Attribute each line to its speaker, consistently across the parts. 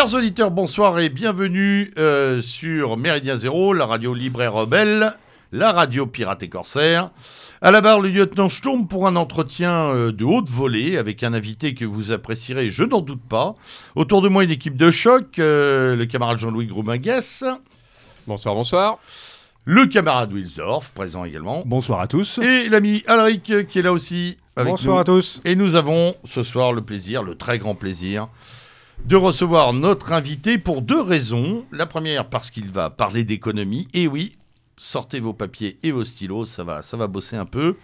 Speaker 1: Chers auditeurs, bonsoir et bienvenue euh, sur Méridien Zéro, la radio libre et rebelle, la radio pirate et corsaire. À la barre, le lieutenant Sturm pour un entretien euh, de haute volée avec un invité que vous apprécierez, je n'en doute pas. Autour de moi, une équipe de choc, euh, le camarade Jean-Louis Groumingues,
Speaker 2: Bonsoir, bonsoir.
Speaker 1: le camarade Wilsdorf, présent également,
Speaker 3: Bonsoir à tous.
Speaker 1: et l'ami Alric qui est là aussi avec
Speaker 3: Bonsoir
Speaker 1: nous.
Speaker 3: à tous.
Speaker 1: Et nous avons ce soir le plaisir, le très grand plaisir, de recevoir notre invité pour deux raisons. La première, parce qu'il va parler d'économie. Et oui, sortez vos papiers et vos stylos, ça va, ça va bosser un peu.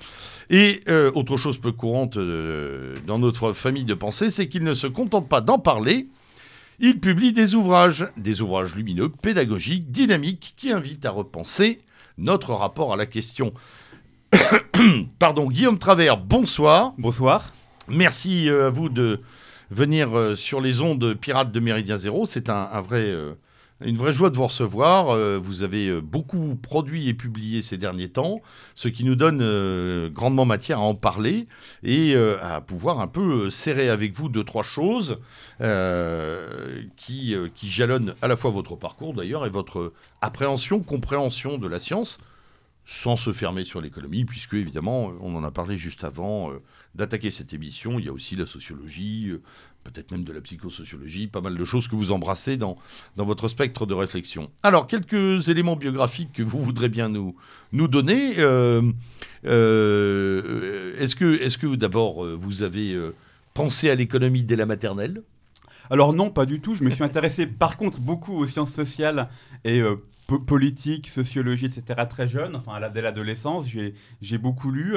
Speaker 1: Et euh, autre chose peu courante euh, dans notre famille de pensée, c'est qu'il ne se contente pas d'en parler. Il publie des ouvrages, des ouvrages lumineux, pédagogiques, dynamiques, qui invitent à repenser notre rapport à la question. Pardon, Guillaume Travers, bonsoir.
Speaker 4: Bonsoir.
Speaker 1: Merci euh, à vous de venir euh, sur les ondes pirates de Méridien Zéro. C'est un, vrai, euh, une vraie joie de vous recevoir. Euh, vous avez beaucoup produit et publié ces derniers temps, ce qui nous donne grandement matière à en parler et à pouvoir un peu serrer avec vous deux, trois choses qui, qui jalonnent à la fois votre parcours d'ailleurs et votre appréhension, compréhension de la science sans se fermer sur l'économie, puisque évidemment, on en a parlé juste avant d'attaquer cette émission. Il y a aussi la sociologie, euh, peut-être même de la psychosociologie, pas mal de choses que vous embrassez dans, dans votre spectre de réflexion. Alors, quelques éléments biographiques que vous voudrez bien nous, nous donner. Euh, euh, est-ce que, est que d'abord, vous avez pensé à l'économie dès la maternelle?
Speaker 4: Alors non, pas du tout. Je me suis intéressé par contre beaucoup aux sciences sociales et euh, po- politique, sociologie, etc. très jeune, enfin dès l'adolescence. J'ai beaucoup lu.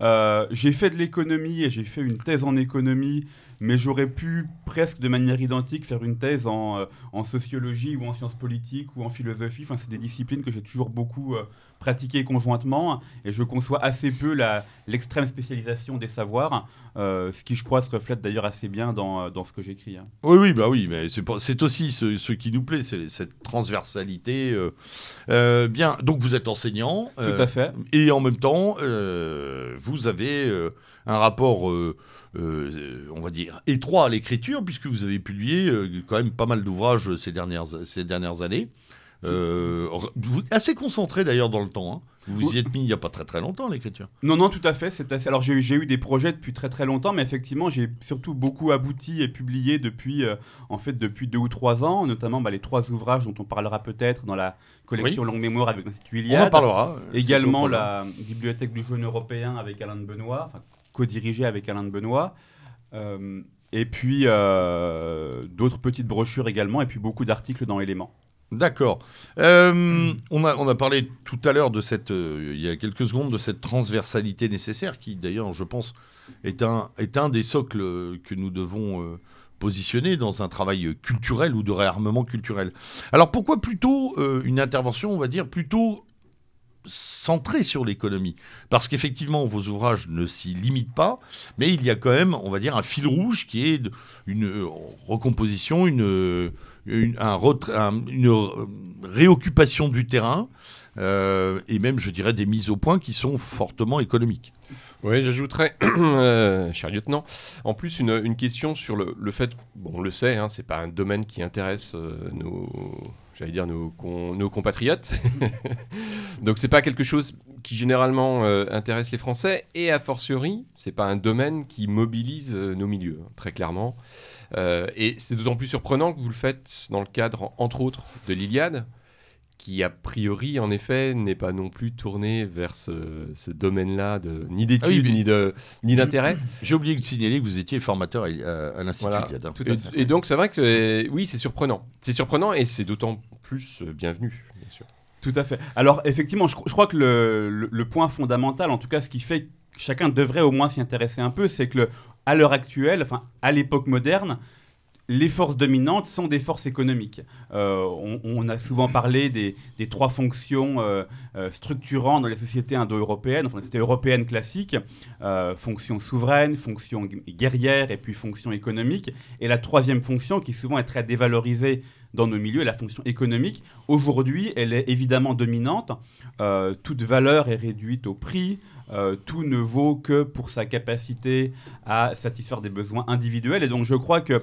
Speaker 4: Euh, j'ai fait de l'économie et j'ai fait une thèse en économie, mais j'aurais pu presque de manière identique faire une thèse en, euh, en sociologie ou en sciences politiques ou en philosophie. Enfin, c'est des disciplines que j'ai toujours beaucoup euh, pratiquées conjointement et je conçois assez peu l'extrême spécialisation des savoirs, euh, ce qui, je crois, se reflète d'ailleurs assez bien dans, dans ce que j'écris. hein.
Speaker 1: Oui, oui, bah oui, mais c'est aussi ce, ce qui nous plaît, c'est cette transversalité. euh. Euh, bien, donc vous êtes enseignant.
Speaker 4: Tout à fait.
Speaker 1: Et en même temps, vous avez un rapport, euh, on va dire, étroit à l'écriture, puisque vous avez publié euh, quand même pas mal d'ouvrages ces dernières, ces dernières années. Euh, assez concentré d'ailleurs dans le temps. hein. Vous vous y êtes mis il n'y a pas très très longtemps l'écriture.
Speaker 4: Non, non, tout à fait. C'est assez... Alors, j'ai eu- des projets depuis très très longtemps, mais effectivement, j'ai surtout beaucoup abouti et publié depuis, euh, en fait, depuis deux ou trois ans, notamment bah, les trois ouvrages dont on parlera peut-être dans la collection Longue Mémoire avec l'Institut
Speaker 1: On en
Speaker 4: Iliade.
Speaker 1: parlera.
Speaker 4: Également la Bibliothèque du jaune européen avec Alain de Benoît, enfin, co-dirigée avec Alain de Benoît. Euh, et puis euh, d'autres petites brochures également, et puis beaucoup d'articles dans Éléments.
Speaker 1: D'accord. Euh, on, a, on a parlé tout à l'heure de cette, il y a quelques secondes, de cette transversalité nécessaire qui, d'ailleurs, je pense, est un, est un des socles que nous devons positionner dans un travail culturel ou de réarmement culturel. Alors pourquoi plutôt une intervention, on va dire, plutôt centrée sur l'économie Parce qu'effectivement, vos ouvrages ne s'y limitent pas, mais il y a quand même, on va dire, un fil rouge qui est une euh, recomposition, une... euh, une, réoccupation du terrain euh, et même, je dirais, des mises au point qui sont fortement économiques.
Speaker 2: Oui, j'ajouterais, cher lieutenant, en plus une, question sur le, le fait, bon, on le sait, hein, c'est pas un domaine qui intéresse nos, j'allais dire nos, con- nos compatriotes, donc c'est pas quelque chose qui généralement euh, intéresse les Français, et a fortiori, c'est pas un domaine qui mobilise euh, nos milieux, hein, très clairement. Euh, et c'est d'autant plus surprenant que vous le faites dans le cadre, entre autres, de l'Iliade, qui a priori, en effet, n'est pas non plus tourné vers ce, ce domaine-là, de, ni d'études,
Speaker 1: Ah oui, mais-
Speaker 2: ni de- ni d'intérêt.
Speaker 1: J'ai oublié de signaler que vous étiez formateur à, à- l'Institut
Speaker 2: Voilà.
Speaker 1: Iliade, hein.
Speaker 2: Et, et donc, c'est vrai que oui, c'est surprenant. C'est surprenant et c'est d'autant euh, bienvenu, bien sûr.
Speaker 4: Tout à fait. Alors effectivement, je, cro- je crois que le, point fondamental, en tout cas ce qui fait que chacun devrait au moins s'y intéresser un peu, c'est que à l'heure actuelle, enfin à l'époque moderne, les forces dominantes sont des forces économiques. Euh, on, a souvent parlé des, trois fonctions euh, euh, structurantes dans les sociétés indo-européennes, enfin les sociétés européennes classiques, fonction souveraine, fonction gu- guerrière et puis fonction économique. Et la troisième fonction, qui souvent est très dévalorisée dans nos milieux, est la fonction économique. Aujourd'hui, elle est évidemment dominante. Toute valeur est réduite au prix. Tout ne vaut que pour sa capacité à satisfaire des besoins individuels. Et donc je crois que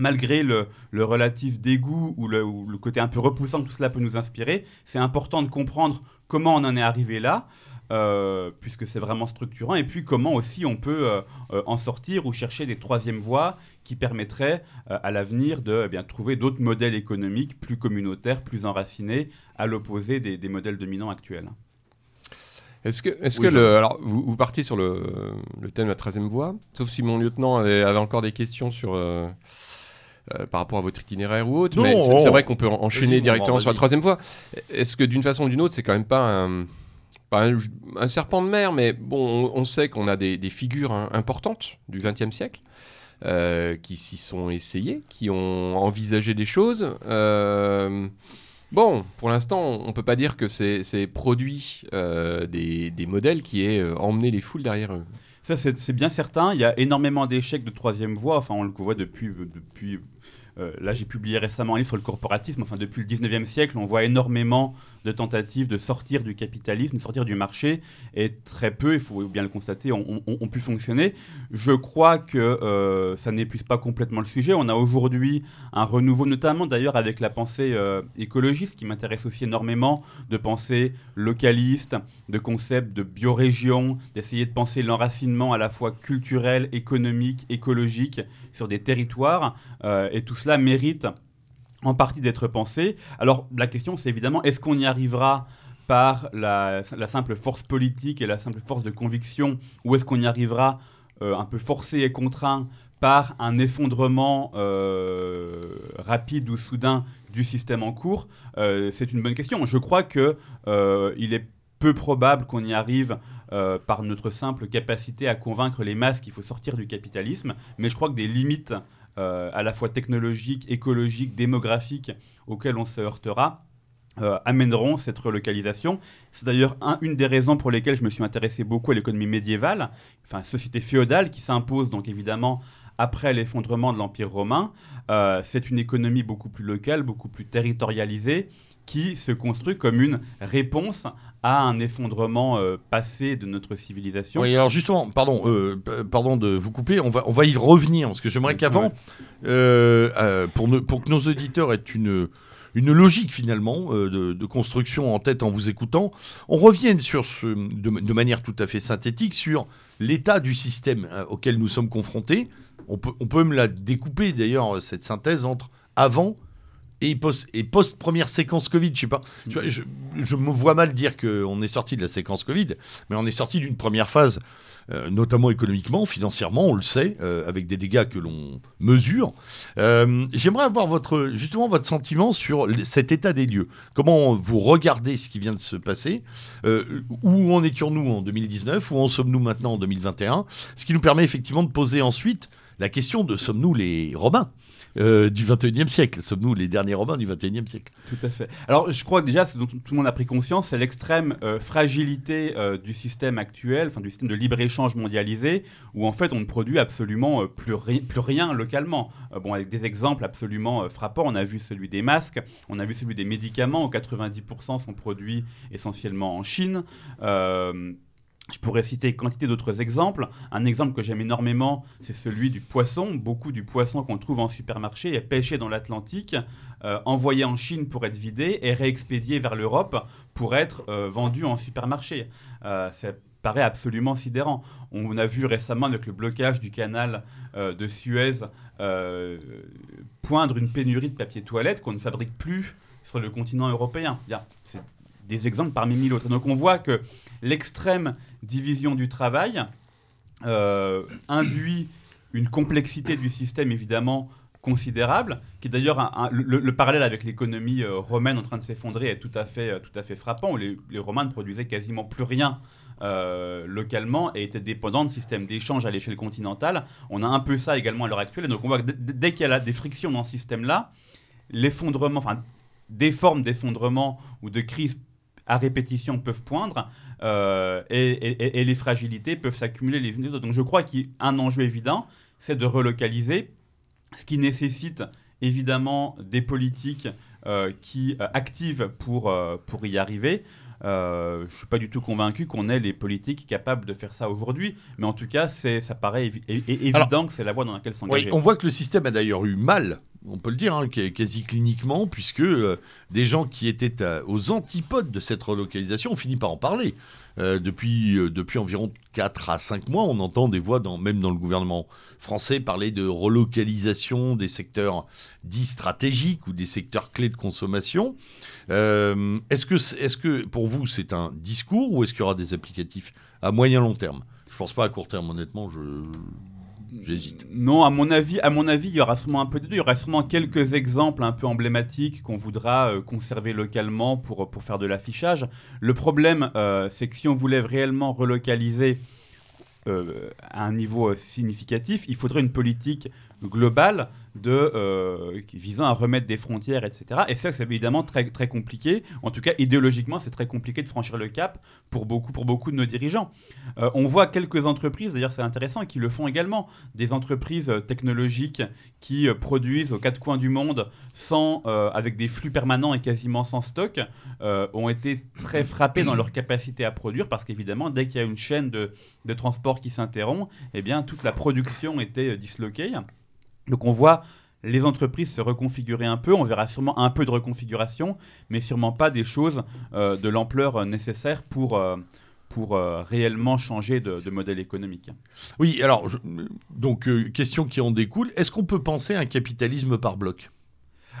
Speaker 4: malgré le, relatif dégoût ou le, ou le, côté un peu repoussant que tout cela peut nous inspirer, c'est important de comprendre comment on en est arrivé là, euh, puisque c'est vraiment structurant, et puis comment aussi on peut euh, euh, en sortir ou chercher des troisièmes voies qui permettraient à l'avenir de eh bien, trouver d'autres modèles économiques plus communautaires, plus enracinés, à l'opposé des, modèles dominants actuels.
Speaker 2: Est-ce que, est-ce que le, alors, vous, partez sur le, thème de la troisième voie, sauf si mon lieutenant avait, encore des questions sur, par rapport à votre itinéraire ou autre, mais c'est, vrai qu'on peut enchaîner directement sur la troisième voie. Est-ce que d'une façon ou d'une autre, c'est quand même pas un pas un, serpent de mer, mais bon, on, sait qu'on a des, figures importantes du XXe siècle euh, qui s'y sont essayées, qui ont envisagé des choses. Euh, bon, pour l'instant, on ne peut pas dire que c'est produit euh, des, modèles qui aient emmené les foules derrière eux.
Speaker 4: Ça, c'est bien certain. Il y a énormément d'échecs de troisième voie. Enfin, on le voit depuis, depuis là, j'ai publié récemment un livre sur le corporatisme. Enfin, depuis le 19e siècle, on voit énormément de tentatives de sortir du capitalisme, de sortir du marché, et très peu, il faut bien le constater, ont, pu fonctionner. Je crois que euh, ça n'épuise pas complètement le sujet. On a aujourd'hui un renouveau, notamment d'ailleurs avec la pensée euh, écologiste, qui m'intéresse aussi énormément, de pensée localiste, de concepts de biorégion, d'essayer de penser l'enracinement à la fois culturel, économique, écologique sur des territoires. Euh, et tout cela mérite en partie d'être pensé. Alors la question c'est évidemment est-ce qu'on y arrivera par la, simple force politique et la simple force de conviction ou est-ce qu'on y arrivera euh, un peu forcé et contraint par un effondrement euh, rapide ou soudain du système en cours? Euh, C'est une bonne question. Je crois que il est peu probable qu'on y arrive par notre simple capacité à convaincre les masses qu'il faut sortir du capitalisme, mais je crois que des limites euh, à la fois technologiques, écologiques, démographiques auxquelles on se heurtera. Euh, amèneront cette relocalisation. C'est d'ailleurs une des raisons pour lesquelles je me suis intéressé beaucoup à l'économie médiévale, enfin société féodale qui s'impose donc évidemment après l'effondrement de l'Empire romain. Euh, c'est une économie beaucoup plus locale, beaucoup plus territorialisée, qui se construit comme une réponse à un effondrement euh, passé de notre civilisation.
Speaker 1: Oui, alors justement, pardon, euh, pardon de vous couper, on va, on va y revenir, parce que j'aimerais qu'avant, euh, pour, pour que nos auditeurs aient une, une logique finalement de, construction en tête en vous écoutant, on revienne sur ce, de, manière tout à fait synthétique sur l'état du système auquel nous sommes confrontés. On peut, on peut même la découper d'ailleurs, cette synthèse entre avant et post, et post première séquence Covid, je sais pas. je, je, me vois mal dire qu'on est sorti de la séquence Covid, mais on est sorti d'une première phase, euh, notamment économiquement, financièrement, on le sait, euh, avec des dégâts que l'on mesure. Euh, j'aimerais avoir votre, justement votre sentiment sur cet état des lieux. Comment vous regardez ce qui vient de se passer Où en étions-nous en 2019 Où en sommes-nous maintenant en 2021 Ce qui nous permet effectivement de poser ensuite la question de sommes-nous les Romains? Euh, du 21e siècle. Sommes-nous les derniers Romains du 21e siècle?
Speaker 4: Tout à fait. Alors, je crois déjà, ce dont tout le monde a pris conscience, c'est l'extrême euh, fragilité euh, du système actuel, enfin du système de libre-échange mondialisé, où en fait on ne produit absolument plus, plus, rien localement. bon, avec des exemples absolument frappants, on a vu celui des masques, on a vu celui des médicaments, où 90% sont produits essentiellement en Chine. Je pourrais citer quantité d'autres exemples. Un exemple que j'aime énormément, c'est celui du poisson. Beaucoup du poisson qu'on trouve en supermarché est pêché dans l'Atlantique, euh, envoyé en Chine pour être vidé et réexpédié vers l'Europe pour être euh, vendu en supermarché. Euh, ça paraît absolument sidérant. On a vu récemment avec le blocage du canal de Suez poindre une pénurie de papier toilette qu'on ne fabrique plus sur le continent européen. C'est des exemples parmi mille autres. Donc on voit que l'extrême division du travail euh, induit une complexité du système évidemment considérable, qui est d'ailleurs le, parallèle avec l'économie euh, romaine en train de s'effondrer est tout à fait, euh, tout à fait frappant. Les, les Romains ne produisaient quasiment plus rien localement et étaient dépendants de systèmes d'échange à l'échelle continentale. On a un peu ça également à l'heure actuelle. Et donc on voit que dès qu'il y a des frictions dans ce système-là, l'effondrement, enfin des formes d'effondrement ou de crise à répétition peuvent poindre euh, et, les fragilités peuvent s'accumuler les unes les autres. Donc je crois qu'un enjeu évident, c'est de relocaliser, ce qui nécessite évidemment des politiques euh, qui euh, activent pour, pour y arriver. Euh, je suis pas du tout convaincu qu'on ait les politiques capables de faire ça aujourd'hui, mais en tout cas, ça paraît évi- évident que c'est la voie dans laquelle
Speaker 1: Oui,
Speaker 4: s'engager.
Speaker 1: on voit que le système a d'ailleurs eu mal, on peut le dire, hein, qu- quasi cliniquement, puisque euh, des gens qui étaient à- aux antipodes de cette relocalisation ont par en parler. Euh, depuis, euh, environ 4 à 5 mois, on entend des voix, dans, même dans le gouvernement français, parler de relocalisation des secteurs dits stratégiques ou des secteurs clés de consommation. Euh, est-ce, que, est-ce que pour vous c'est un discours ou est-ce qu'il y aura des applicatifs à moyen long terme? Je pense pas à court terme, honnêtement, j'hésite.
Speaker 4: Non, à mon avis, à mon avis, il y aura sûrement un peu de deux. Il y aura sûrement quelques exemples un peu emblématiques qu'on voudra euh, conserver localement pour, pour faire de l'affichage. Le problème, euh, c'est que si on voulait réellement relocaliser euh, à un niveau significatif, il faudrait une politique globale de, euh, visant à remettre des frontières, etc. Et ça, c'est évidemment très, très compliqué. En tout cas, idéologiquement, c'est très compliqué de franchir le cap pour beaucoup, pour beaucoup de nos dirigeants. Euh, on voit quelques entreprises, d'ailleurs c'est intéressant, qui le font également. Des entreprises technologiques qui euh, produisent aux quatre coins du monde sans, avec des flux permanents et quasiment sans stock, ont été très frappées dans leur capacité à produire parce qu'évidemment, dès qu'il y a une chaîne de, de transport qui s'interrompt, eh bien, toute la production était disloquée. Donc on voit les entreprises se reconfigurer un peu, on verra sûrement un peu de reconfiguration, mais sûrement pas des choses euh, de l'ampleur euh, nécessaire pour, euh, pour euh, réellement changer de, de modèle économique.
Speaker 1: Oui, alors, je- donc, euh, question qui en découle, est-ce qu'on peut penser à un capitalisme par bloc?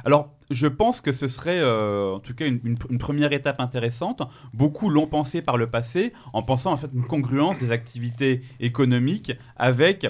Speaker 4: Alors, je pense que ce serait euh, en tout cas une, une- une première étape intéressante. Beaucoup l'ont pensé par le passé en pensant en fait une congruence des activités économiques avec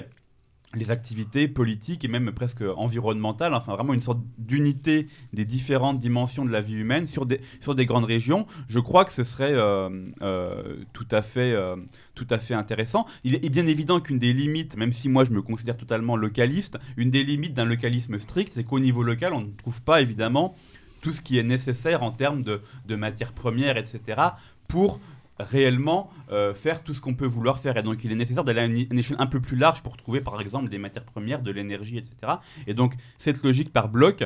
Speaker 4: les activités politiques et même presque environnementales, enfin vraiment une sorte d'unité des différentes dimensions de la vie humaine sur des, grandes régions. Je crois que ce serait euh, euh, tout, à fait, euh, tout à fait intéressant. Il est bien évident qu'une des limites, même si moi je me considère totalement localiste, une des limites d'un localisme strict, c'est qu'au niveau local, on ne trouve pas évidemment tout ce qui est nécessaire en termes de, de matières premières, etc., pour réellement euh, faire tout ce qu'on peut vouloir faire. Et donc il est nécessaire d'aller à une, échelle un peu plus large pour trouver par exemple des matières premières, de l'énergie, etc. Et donc cette logique par bloc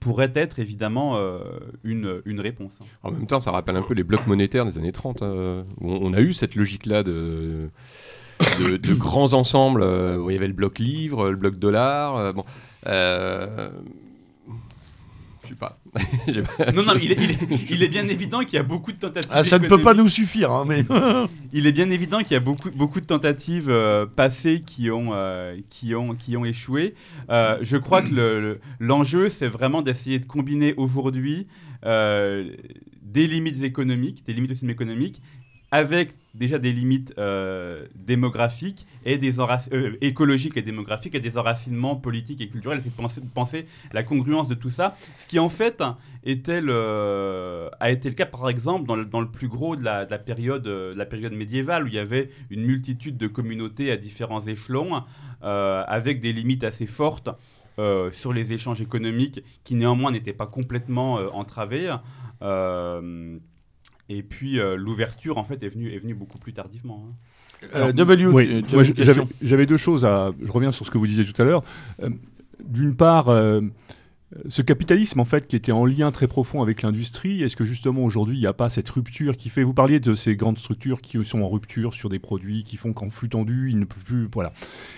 Speaker 4: pourrait être évidemment euh, une, une réponse.
Speaker 2: En même temps, ça rappelle un peu les blocs monétaires des années 30, euh, où on a eu cette logique-là de, de, grands ensembles, euh, où il y avait le bloc livre, le bloc dollar. bon, je sais pas.
Speaker 4: Non, non, mais il est, il est- il est bien évident qu'il y a beaucoup de tentatives.
Speaker 1: Ah, ça ne peut pas nous suffire, hein, mais...
Speaker 4: Il est bien évident qu'il y a beaucoup, beaucoup de tentatives euh, passées qui ont, euh, qui ont, qui ont échoué. Euh, je crois que le- le- l'enjeu, c'est vraiment d'essayer de combiner aujourd'hui euh, des limites économiques, des limites aussi économiques, avec déjà des limites euh, démographiques et des euh, écologiques et démographiques et des enracinements politiques et culturels. C'est de penser, la congruence de tout ça. Ce qui en fait a été le cas par exemple dans le, plus gros de la, de la période, médiévale où il y avait une multitude de communautés à différents échelons euh, avec des limites assez fortes. sur les échanges économiques qui néanmoins n'étaient pas complètement entravés. Et puis euh, l'ouverture en fait est venue, est venue beaucoup plus tardivement. hein.
Speaker 1: Euh, W,
Speaker 3: Oui,
Speaker 1: as une
Speaker 3: j'avais deux choses à. Je reviens sur ce que vous disiez tout à l'heure. Euh, D'une part, euh, ce capitalisme en fait qui était en lien très profond avec l'industrie, est-ce que justement aujourd'hui il n'y a pas cette rupture qui fait Vous parliez de ces grandes structures qui sont en rupture sur des produits qui font qu'en flux tendu, ils ne peuvent plus. Voilà.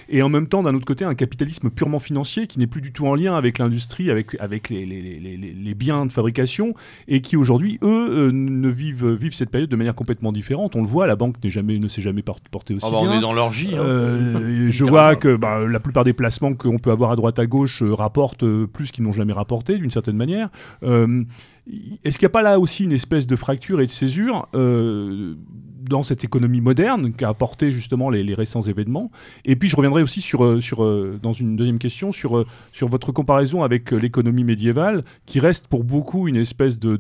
Speaker 3: Et en même temps, d'un autre côté, un capitalisme purement financier qui n'est plus du tout en lien avec l'industrie, avec, avec les, les- les- les- les biens de fabrication, et qui aujourd'hui, eux, euh, ne vivent, vivent cette période de manière complètement différente. On le voit, la banque jamais, ne s'est jamais por- portée aussi
Speaker 1: Ah bah,
Speaker 3: bien.
Speaker 1: On est dans l'orgie. hein.
Speaker 3: Euh, je vois que bah, la plupart des placements qu'on peut avoir à droite à gauche euh, rapportent plus qu'ils n'ont jamais rapporté d'une certaine manière. Euh, Est-ce qu'il n'y a pas là aussi une espèce de fracture et de césure euh, dans cette économie moderne qu'a apporté justement les, récents événements Et puis je reviendrai aussi sur, euh, euh, dans une deuxième question sur, euh, sur votre comparaison avec l'économie médiévale qui reste pour beaucoup une espèce de,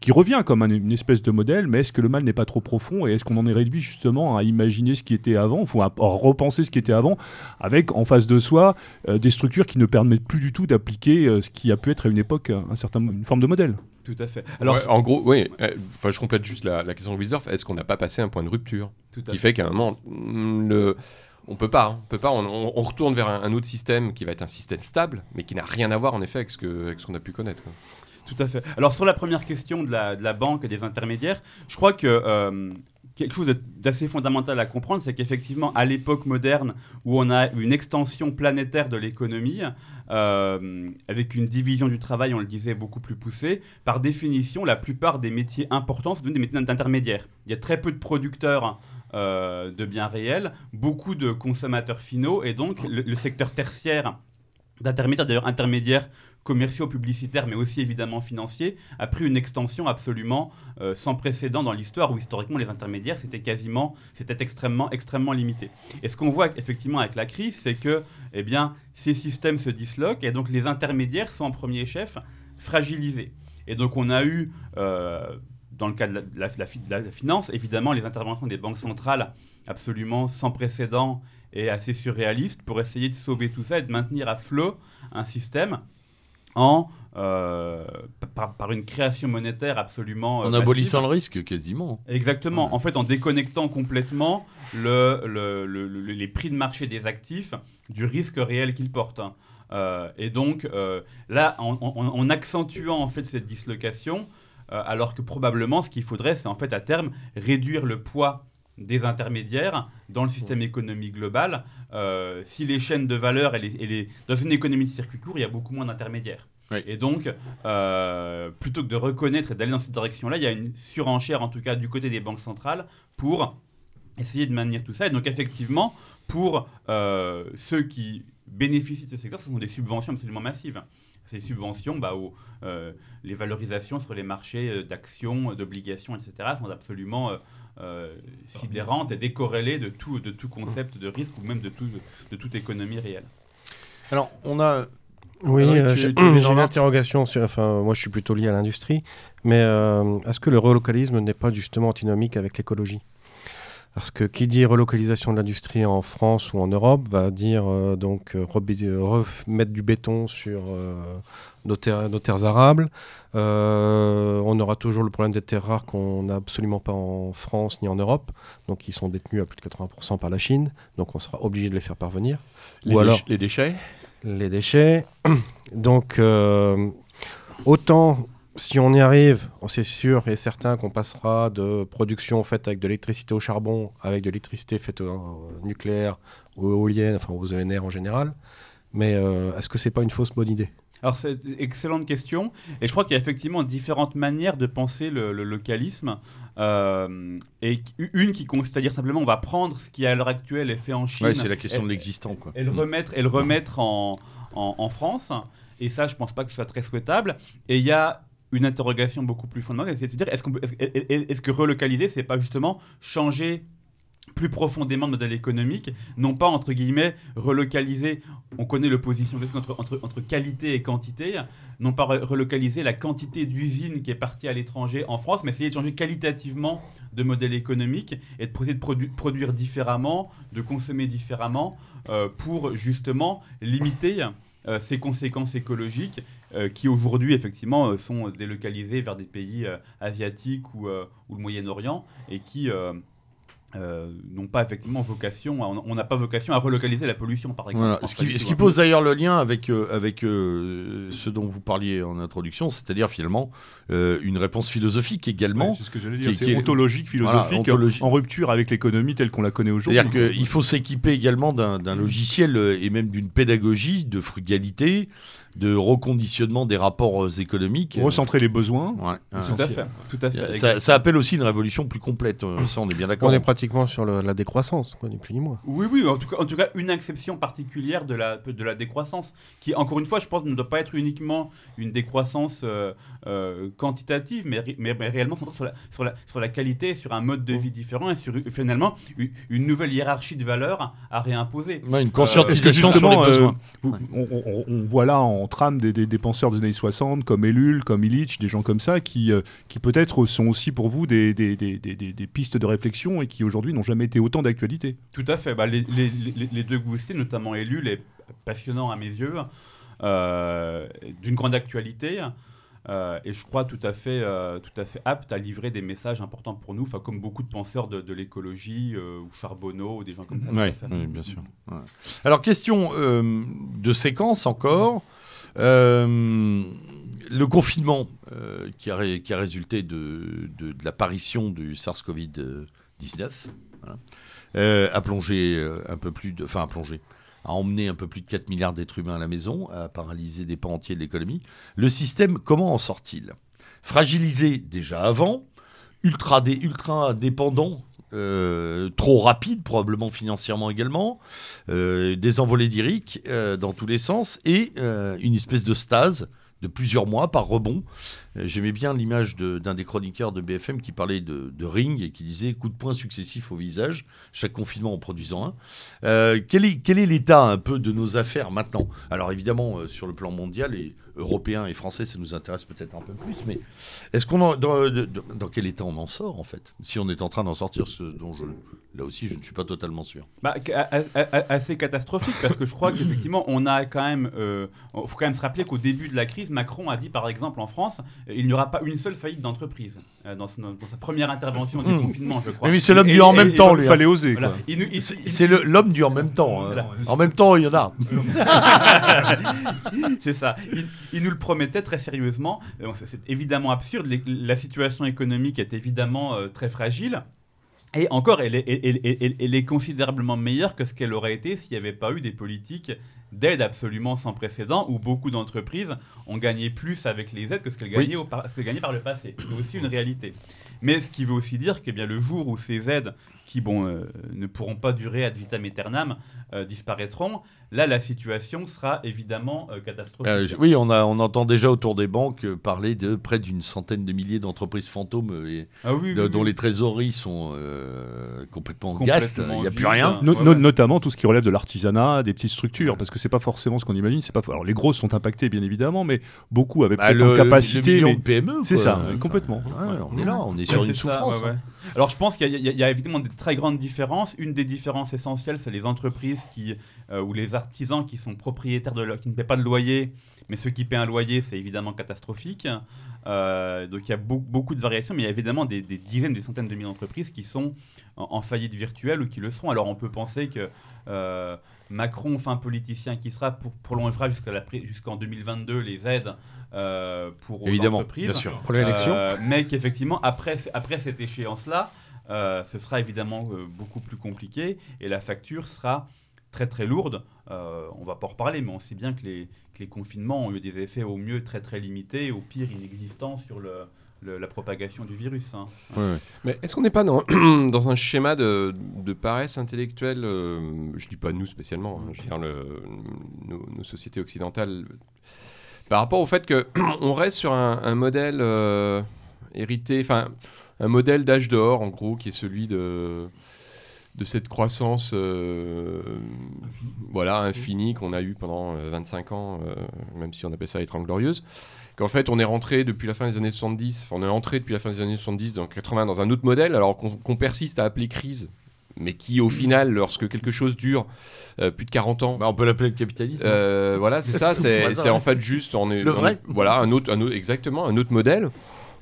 Speaker 3: qui revient comme un- une espèce de modèle, mais est-ce que le mal n'est pas trop profond et est-ce qu'on en est réduit justement à imaginer ce qui était avant, faut repenser ce qui était avant, avec en face de soi des structures qui ne permettent plus du tout d'appliquer ce qui a pu être à une époque un certain, une forme de modèle?
Speaker 4: Tout à fait. Alors,
Speaker 2: Ouais, en gros, oui. euh, Enfin, je complète juste la, la question de Wisdorf. Est-ce qu'on n'a pas passé un point de rupture
Speaker 4: tout à
Speaker 2: qui
Speaker 4: fait.
Speaker 2: fait qu'à un moment, mm, le, on peut pas, hein, on peut pas. On, on- on retourne vers un, un autre système qui va être un système stable, mais qui n'a rien à voir en effet avec ce que, avec ce qu'on a pu connaître. quoi.
Speaker 4: Tout à fait. Alors sur la première question de la, de la banque et des intermédiaires, je crois que euh, quelque chose d'assez fondamental à comprendre, c'est qu'effectivement, à l'époque moderne, où on a une extension planétaire de l'économie, euh, avec une division du travail, on le disait, beaucoup plus poussée, par définition, la plupart des métiers importants sont devenus des métiers d'intermédiaires. Il y a très peu de producteurs euh, de biens réels, beaucoup de consommateurs finaux, et donc le, le secteur tertiaire d'intermédiaires, d'ailleurs intermédiaires commerciaux, publicitaires, mais aussi évidemment financiers, a pris une extension absolument euh, sans précédent dans l'histoire, où historiquement les intermédiaires, c'était quasiment, c'était extrêmement, extrêmement limité. Et ce qu'on voit effectivement avec la crise, c'est que eh bien, ces systèmes se disloquent, et donc les intermédiaires sont en premier chef fragilisés. Et donc on a eu, euh, dans le cas de la, la finance, évidemment les interventions des banques centrales absolument sans précédent et assez surréalistes pour essayer de sauver tout ça et de maintenir à flot un système en, euh, par, par une création monétaire absolument... euh,
Speaker 1: En abolissant le risque, quasiment.
Speaker 4: Exactement.
Speaker 1: Ouais.
Speaker 4: En fait, en déconnectant complètement le, le- le- le- les prix de marché des actifs du risque réel qu'ils portent. hein. Euh, et donc, euh, là, en, en- en accentuant en fait cette dislocation, alors que probablement ce qu'il faudrait, c'est en fait à terme réduire le poids des intermédiaires dans le système économique global. Euh, si les chaînes de valeur, et les, et les- dans une économie de circuit court, il y a beaucoup moins d'intermédiaires.
Speaker 1: Oui.
Speaker 4: Et donc, euh, plutôt que de reconnaître et d'aller dans cette direction-là, il y a une surenchère, en tout cas du côté des banques centrales, pour essayer de maintenir tout ça. Et donc, effectivement, pour euh, ceux qui bénéficient de ce secteur, ce sont des subventions absolument massives. Ces subventions, bah, où, euh, les valorisations sur les marchés d'actions, d'obligations, etc., sont absolument euh, euh, sidérantes et décorrélées de tout, de tout concept de risque ou même de, tout, de toute économie réelle.
Speaker 1: Alors, on a.
Speaker 5: Oui, euh, j'ai
Speaker 1: une
Speaker 5: interrogation. Sur, enfin, moi, je suis plutôt lié à l'industrie, mais euh, est-ce que le relocalisme n'est pas justement antinomique avec l'écologie? Parce que qui dit relocalisation de l'industrie en France ou en Europe va dire euh, donc euh, remettre du béton sur euh, nos, terres, nos terres arables. On aura toujours le problème des terres rares qu'on n'a absolument pas en France ni en Europe, donc qui sont détenues à plus de 80% par la Chine. Donc on sera obligé de les faire parvenir.
Speaker 2: Les,
Speaker 5: Ou
Speaker 2: déch-
Speaker 5: alors-
Speaker 2: les déchets?
Speaker 5: Les déchets. Donc, autant si on y arrive, on c'est sûr et certain qu'on passera de production faite avec de l'électricité au charbon, avec de l'électricité faite au nucléaire ou éolienne, enfin aux ENR en général. Mais euh, est-ce que c'est pas une fausse bonne idée?
Speaker 4: Alors, c'est une excellente question. Et je crois qu'il y a effectivement différentes manières de penser le, le localisme. Euh, et une qui consiste à dire simplement on va prendre ce qui à l'heure actuelle est fait en Chine.
Speaker 1: Ouais, c'est la question
Speaker 4: et-
Speaker 1: de l'existant, quoi.
Speaker 4: et le remettre, et le remettre en, en, en France. Et ça, je pense pas que ce soit très souhaitable. Et il y a une interrogation beaucoup plus fondamentale, c'est de se dire est-ce, est-ce, est- est-ce que relocaliser, c'est pas justement changer plus profondément de modèle économique, non pas entre guillemets relocaliser, on connaît l'opposition entre, entre, qualité et quantité, non pas re- relocaliser la quantité d'usines qui est partie à l'étranger en France, mais essayer de changer qualitativement de modèle économique et de de produ- produire différemment, de consommer différemment euh, pour justement limiter euh, ces conséquences écologiques euh, qui aujourd'hui effectivement euh, sont délocalisées vers des pays euh, asiatiques ou, euh, ou le Moyen-Orient et qui euh, n'ont pas effectivement vocation, à- on n'a pas vocation à relocaliser la pollution par exemple.
Speaker 1: Voilà. Ce qui, ce pose d'ailleurs le lien avec, euh, avec euh, ce dont vous parliez en introduction, c'est-à-dire finalement euh, une réponse philosophique également.
Speaker 3: Ouais, c'est ce que j'allais
Speaker 1: qui-
Speaker 3: dire.
Speaker 1: qui
Speaker 3: C'est
Speaker 1: est-
Speaker 3: ontologique,
Speaker 1: Voilà,
Speaker 3: philosophique,
Speaker 1: ontologique.
Speaker 3: en rupture avec l'économie telle qu'on la connaît aujourd'hui.
Speaker 1: C'est-à-dire qu'il faut s'équiper également d'un logiciel et même d'une pédagogie de frugalité, de reconditionnement des rapports euh, économiques.
Speaker 3: recentrer les besoins.
Speaker 1: Ouais, ouais.
Speaker 4: Tout à fait, tout à fait.
Speaker 1: Ça, ça appelle aussi une révolution plus complète, euh, ça on est bien d'accord.
Speaker 5: On est pratiquement sur le- la décroissance, quoi, ni plus ni moins.
Speaker 4: Oui, oui, en tout cas, en tout cas une exception particulière de la, de la décroissance, qui, encore une fois, je pense, ne doit pas être uniquement une décroissance euh, euh, quantitative, mais, mais, mais réellement centrée sur la, sur, la, sur la qualité, sur un mode de vie différent et sur finalement une, une nouvelle hiérarchie de valeurs à réimposer.
Speaker 1: Ouais, une conscientisation sur les besoins.
Speaker 3: euh, on- on voit là en trame des, des- des penseurs des années 60 comme Ellul, comme Illich, des gens comme ça qui, euh, qui peut-être sont aussi pour vous des, des- des- des- des- des pistes de réflexion et qui aujourd'hui n'ont jamais été autant d'actualité.
Speaker 4: Tout à fait. Bah, les, les- les- les deux que vous citez, notamment Ellul, est passionnant à mes yeux, euh, d'une grande actualité. euh, et je crois tout à fait, euh, tout à fait apte à livrer des messages importants pour nous, enfin, comme beaucoup de penseurs de, de l'écologie, euh, ou Charbonneau, ou des gens comme ça.
Speaker 1: Ouais, oui, bien sûr. Ouais. Alors, question euh, de séquence encore. Euh, le confinement euh, qui, a résulté de, l'apparition du SARS-CoV-19 voilà, euh, a plongé un peu plus de. Enfin, emmené un peu plus de 4 milliards d'êtres humains à la maison, a paralysé des pans entiers de l'économie. Le système, comment en sort-il? Fragilisé déjà avant, ultra dépendant, euh, trop rapide, probablement financièrement également, euh, des envolées lyriques euh, dans tous les sens, et euh, une espèce de stase de plusieurs mois par rebond. J'aimais bien l'image d'un des chroniqueurs de BFM qui parlait de, ring et qui disait coup de poing successifs au visage, chaque confinement en produisant un. Quel est l'état un peu de nos affaires maintenant? Alors évidemment, sur le plan mondial et européen et français, ça nous intéresse peut-être un peu plus, mais est-ce qu'on en- dans, quel état on en sort en fait Si on est en train d'en sortir, ce dont je, là aussi je ne suis pas totalement sûr?
Speaker 4: Bah, assez catastrophique parce que je crois qu'effectivement on a quand même, euh, faut quand même se rappeler qu'au début de la crise, Macron a dit par exemple en France, il n'y aura pas une seule faillite d'entreprise euh, dans, son- dans sa première intervention du
Speaker 1: Mmh.
Speaker 4: confinement, je crois.
Speaker 1: Oui, mais c'est l'homme du en même
Speaker 4: et-
Speaker 1: temps, lui.
Speaker 3: Il fallait oser.
Speaker 4: voilà.
Speaker 1: C'est l'homme du en même temps. hein. En même temps, il y en a.
Speaker 4: C'est ça. Il, il nous le promettait très sérieusement. Euh, c'est- évidemment absurde. La situation économique est évidemment euh, très fragile. Et encore, elle est, elle- elle- elle- elle est considérablement meilleure que ce qu'elle aurait été s'il n'y avait pas eu des politiques d'aide absolument sans précédent, où beaucoup d'entreprises ont gagné plus avec les aides que ce qu'elles gagnaient, par- gagnaient le passé. C'est aussi une réalité. Mais ce qui veut aussi dire que eh bien, le jour où ces aides, qui bon, euh, ne pourront pas durer ad vitam aeternam, euh, disparaîtront, là la situation sera évidemment euh, catastrophique.
Speaker 1: Euh, oui, on, a, on entend déjà autour des banques euh, parler de près d'une centaine de milliers d'entreprises fantômes et
Speaker 4: Ah oui,
Speaker 1: de-
Speaker 4: oui,
Speaker 1: dont
Speaker 4: oui.
Speaker 1: les trésoreries sont euh, complètement,
Speaker 4: Complètement
Speaker 1: gastes. Il n'y a plus rien.
Speaker 3: No-
Speaker 4: Ouais,
Speaker 3: no-
Speaker 4: ouais.
Speaker 3: Notamment tout ce qui relève de l'artisanat, des petites structures, parce que c'est pas forcément ce qu'on imagine. C'est pas alors les grosses sont impactées bien évidemment, mais beaucoup avaient
Speaker 1: Bah,
Speaker 3: peut-être capacité. mais-
Speaker 1: de PME.
Speaker 3: C'est ça,
Speaker 1: Enfin,
Speaker 3: complètement.
Speaker 1: ouais, on est là, on est sur une
Speaker 4: ça,
Speaker 1: souffrance.
Speaker 4: ouais, ouais.
Speaker 1: hein.
Speaker 4: Alors je pense qu'il y, y a- il y a évidemment des très grandes différences. Une des différences essentielles, c'est les entreprises qui, euh, ou les artisans qui sont propriétaires de leur- qui ne paient pas de loyer, mais ceux qui paient un loyer, c'est évidemment catastrophique. Euh, donc il y a beau- beaucoup de variations, mais il y a évidemment des, des dizaines, des centaines de milliers d'entreprises qui sont en, en faillite virtuelle ou qui le seront. Alors on peut penser que euh, Macron, enfin politicien qui sera, pour- prolongera jusqu'à jusqu'en 2022 les aides euh, pour aux
Speaker 1: Évidemment,
Speaker 4: entreprises.
Speaker 1: bien sûr.
Speaker 5: Pour l'élection
Speaker 4: Euh, mais qu'effectivement, après, après cette échéance-là, euh, ce sera évidemment euh, beaucoup plus compliqué et la facture sera très très lourde. Euh, on va pas en reparler, mais on sait bien que les, que les confinements ont eu des effets au mieux très très limités, au pire inexistants sur le, le- la propagation du virus. hein.
Speaker 1: Ouais, ouais.
Speaker 2: Mais est-ce qu'on n'est pas dans, dans un schéma de, de paresse intellectuelle euh, Je dis pas nous spécialement, hein, je veux dire le- nos, nos sociétés occidentales. Par rapport au fait que on reste sur un, un modèle euh, hérité, enfin un modèle d'âge d'or en gros, qui est celui de de cette croissance euh, voilà infinie qu'on a eu pendant euh, 25 ans, euh, même si on appelle ça les 30 glorieuses qu'en fait on est rentré depuis la fin des années 70, enfin, on est entré depuis la fin des années 70 dans 80 dans un autre modèle, alors qu'on persiste à appeler crise, mais qui au final, lorsque quelque chose dure euh, plus de 40 ans,
Speaker 1: Bah, on peut l'appeler le capitalisme.
Speaker 2: euh, voilà, c'est ça, c'est en fait juste, on est,
Speaker 1: Le vrai.
Speaker 2: voilà, un autre, un autre- exactement, un autre modèle.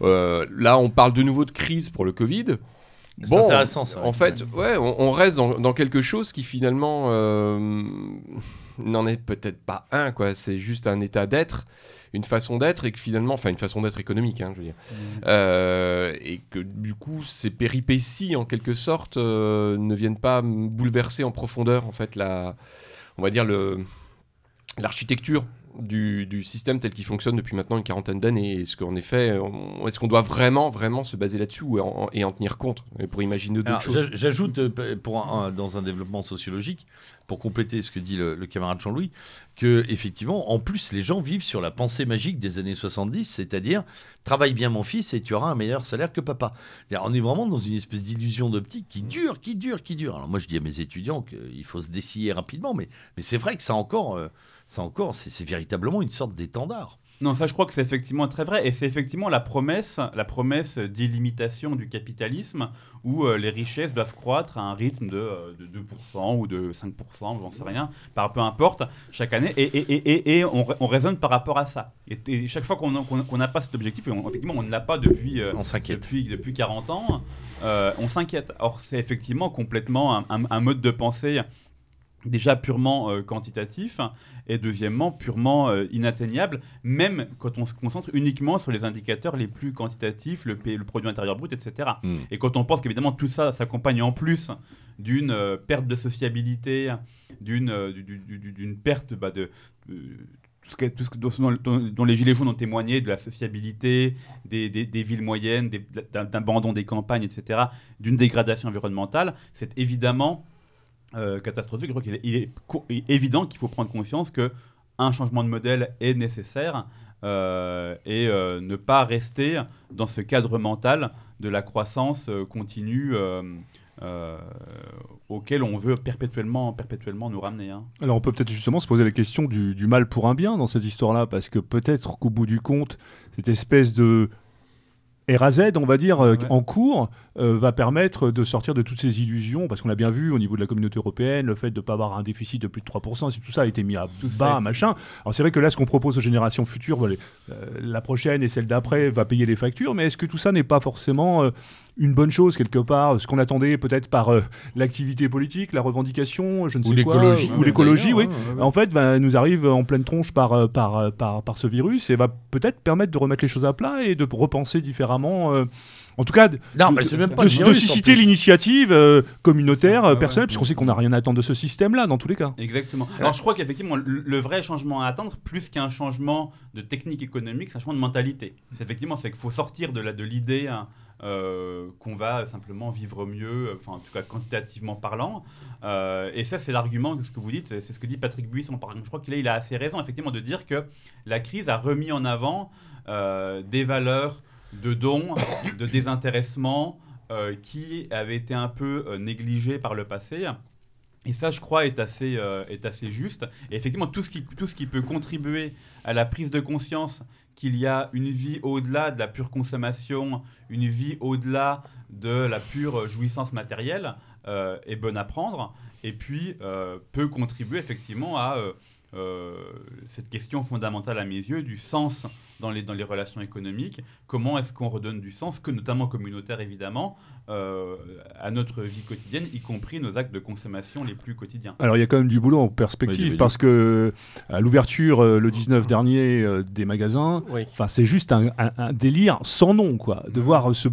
Speaker 2: Euh, là, on parle de nouveau de crise pour le Covid. Bon,
Speaker 1: intéressant, ça,
Speaker 2: En fait, ouais, on, on reste dans, dans quelque chose qui finalement euh, n'en est peut-être pas un, quoi. C'est juste un état d'être, une façon d'être, et que finalement, enfin, une façon d'être économique, hein, je veux dire. Euh, et que du coup, ces péripéties, en quelque sorte, euh, ne viennent pas bouleverser en profondeur, en fait, la, on va dire le l'architecture du, du système tel qu'il fonctionne depuis maintenant une quarantaine d'années. Est-ce qu'en effet, est-ce qu'on doit vraiment, vraiment se baser là-dessus en- et en tenir compte? Et pour imaginer d'autres choses
Speaker 1: j'a- J'ajoute, euh, dans un développement sociologique, pour compléter ce que dit le, camarade Jean-Louis, que effectivement, en plus, les gens vivent sur la pensée magique des années 70, c'est-à-dire travaille bien mon fils et tu auras un meilleur salaire que papa. On est vraiment dans une espèce d'illusion d'optique qui dure, qui dure, qui dure. Alors moi, je dis à mes étudiants qu'il faut se dessiller rapidement, mais, mais c'est vrai que ça encore, euh, c'est véritablement une sorte d'étendard.
Speaker 4: Non, ça je crois que c'est effectivement très vrai et c'est effectivement la promesse, la promesse d'illimitation du capitalisme où euh, les richesses doivent croître à un rythme de, euh, de 2% ou de 5%, j'en sais rien, par peu importe, chaque année et, et, et, et, et on, ra- on raisonne par rapport à ça. Et, chaque fois qu'on n'a pas cet objectif, et on- effectivement on ne l'a pas depuis, euh,
Speaker 1: On
Speaker 4: depuis, depuis 40 ans, euh, on s'inquiète. Or c'est effectivement complètement un, un- un mode de pensée déjà purement euh, quantitatif et deuxièmement purement euh, inatteignable, même quand on se concentre uniquement sur les indicateurs les plus quantitatifs, le, P- le produit intérieur brut, etc.
Speaker 1: Mm.
Speaker 4: Et quand on pense qu'évidemment tout ça s'accompagne en plus d'une euh, perte de sociabilité, d'une du- du- du- d'une perte bah, de tout ce, que- tout ce que- dont, les Gilets jaunes ont témoigné, de la sociabilité, des, des- des villes moyennes, d'un abandon des campagnes, etc., d'une dégradation environnementale, c'est évidemment euh, catastrophique. Je crois qu'il est, il est évident qu'il faut prendre conscience que un changement de modèle est nécessaire euh, et euh, ne pas rester dans ce cadre mental de la croissance continue auquel on veut perpétuellement, nous ramener. hein.
Speaker 3: Alors on peut peut-être justement se poser la question du, du mal pour un bien dans cette histoire-là, parce que peut-être qu'au bout du compte, cette espèce de RAZ, on va dire, euh,
Speaker 4: Ouais.
Speaker 3: en cours, euh, va permettre de sortir de toutes ces illusions, parce qu'on a bien vu au niveau de la communauté européenne, le fait de ne pas avoir un déficit de plus de 3%, si tout ça a été mis à
Speaker 4: Tout
Speaker 3: bas, machin. Alors c'est vrai que là, ce qu'on propose aux générations futures, voilà, euh, la prochaine et celle d'après va payer les factures, mais est-ce que tout ça n'est pas forcément euh, une bonne chose quelque part, ce qu'on attendait peut-être par euh, l'activité politique, la revendication, je ne
Speaker 1: Ou
Speaker 3: sais quoi,
Speaker 1: l'écologie.
Speaker 3: ou l'écologie, oui.
Speaker 1: hein.
Speaker 3: En fait, bah, nous arrive en pleine tronche par, euh, par, euh, par, par ce virus et va peut-être permettre de remettre les choses à plat et de repenser différemment. euh, en tout cas, de,
Speaker 1: Non,
Speaker 3: de-
Speaker 1: mais c'est même pas
Speaker 3: de- susciter l'initiative euh, communautaire, euh, personnelle,
Speaker 4: ouais.
Speaker 3: puisqu'on sait qu'on n'a rien à attendre de ce système-là, dans tous les cas.
Speaker 4: Exactement. Alors je crois qu'effectivement, le, le vrai changement à attendre, plus qu'un changement de technique économique, c'est un changement de mentalité. C'est effectivement, c'est qu'il faut sortir de la- de l'idée hein, euh, qu'on va simplement vivre mieux, enfin en tout cas quantitativement parlant. Euh, et ça, c'est l'argument, ce que vous dites, c'est ce que dit Patrick Buisson, par. Je crois qu'il a, il a assez raison, effectivement, de dire que la crise a remis en avant euh, des valeurs de dons, de désintéressement, qui avaient été un peu négligées par le passé. Et ça, je crois, est assez, est assez juste. Et effectivement, tout ce, qui, tout ce qui peut contribuer à la prise de conscience qu'il y a une vie au-delà de la pure consommation, une vie au-delà de la pure jouissance matérielle, euh, est bonne à prendre. Et puis, euh, peut contribuer effectivement à euh, cette question fondamentale à mes yeux du sens dans les, dans les relations économiques. Comment est-ce qu'on redonne du sens, que notamment communautaire évidemment, euh, à notre vie quotidienne, y compris nos actes de consommation les plus quotidiens?
Speaker 3: Alors il y a quand même du boulot en perspective,
Speaker 1: oui.
Speaker 3: parce que à l'ouverture euh, le 19 dernier euh, des magasins,
Speaker 5: Oui.
Speaker 3: Enfin, c'est juste un, un- un délire sans nom, quoi. De voir euh, ce.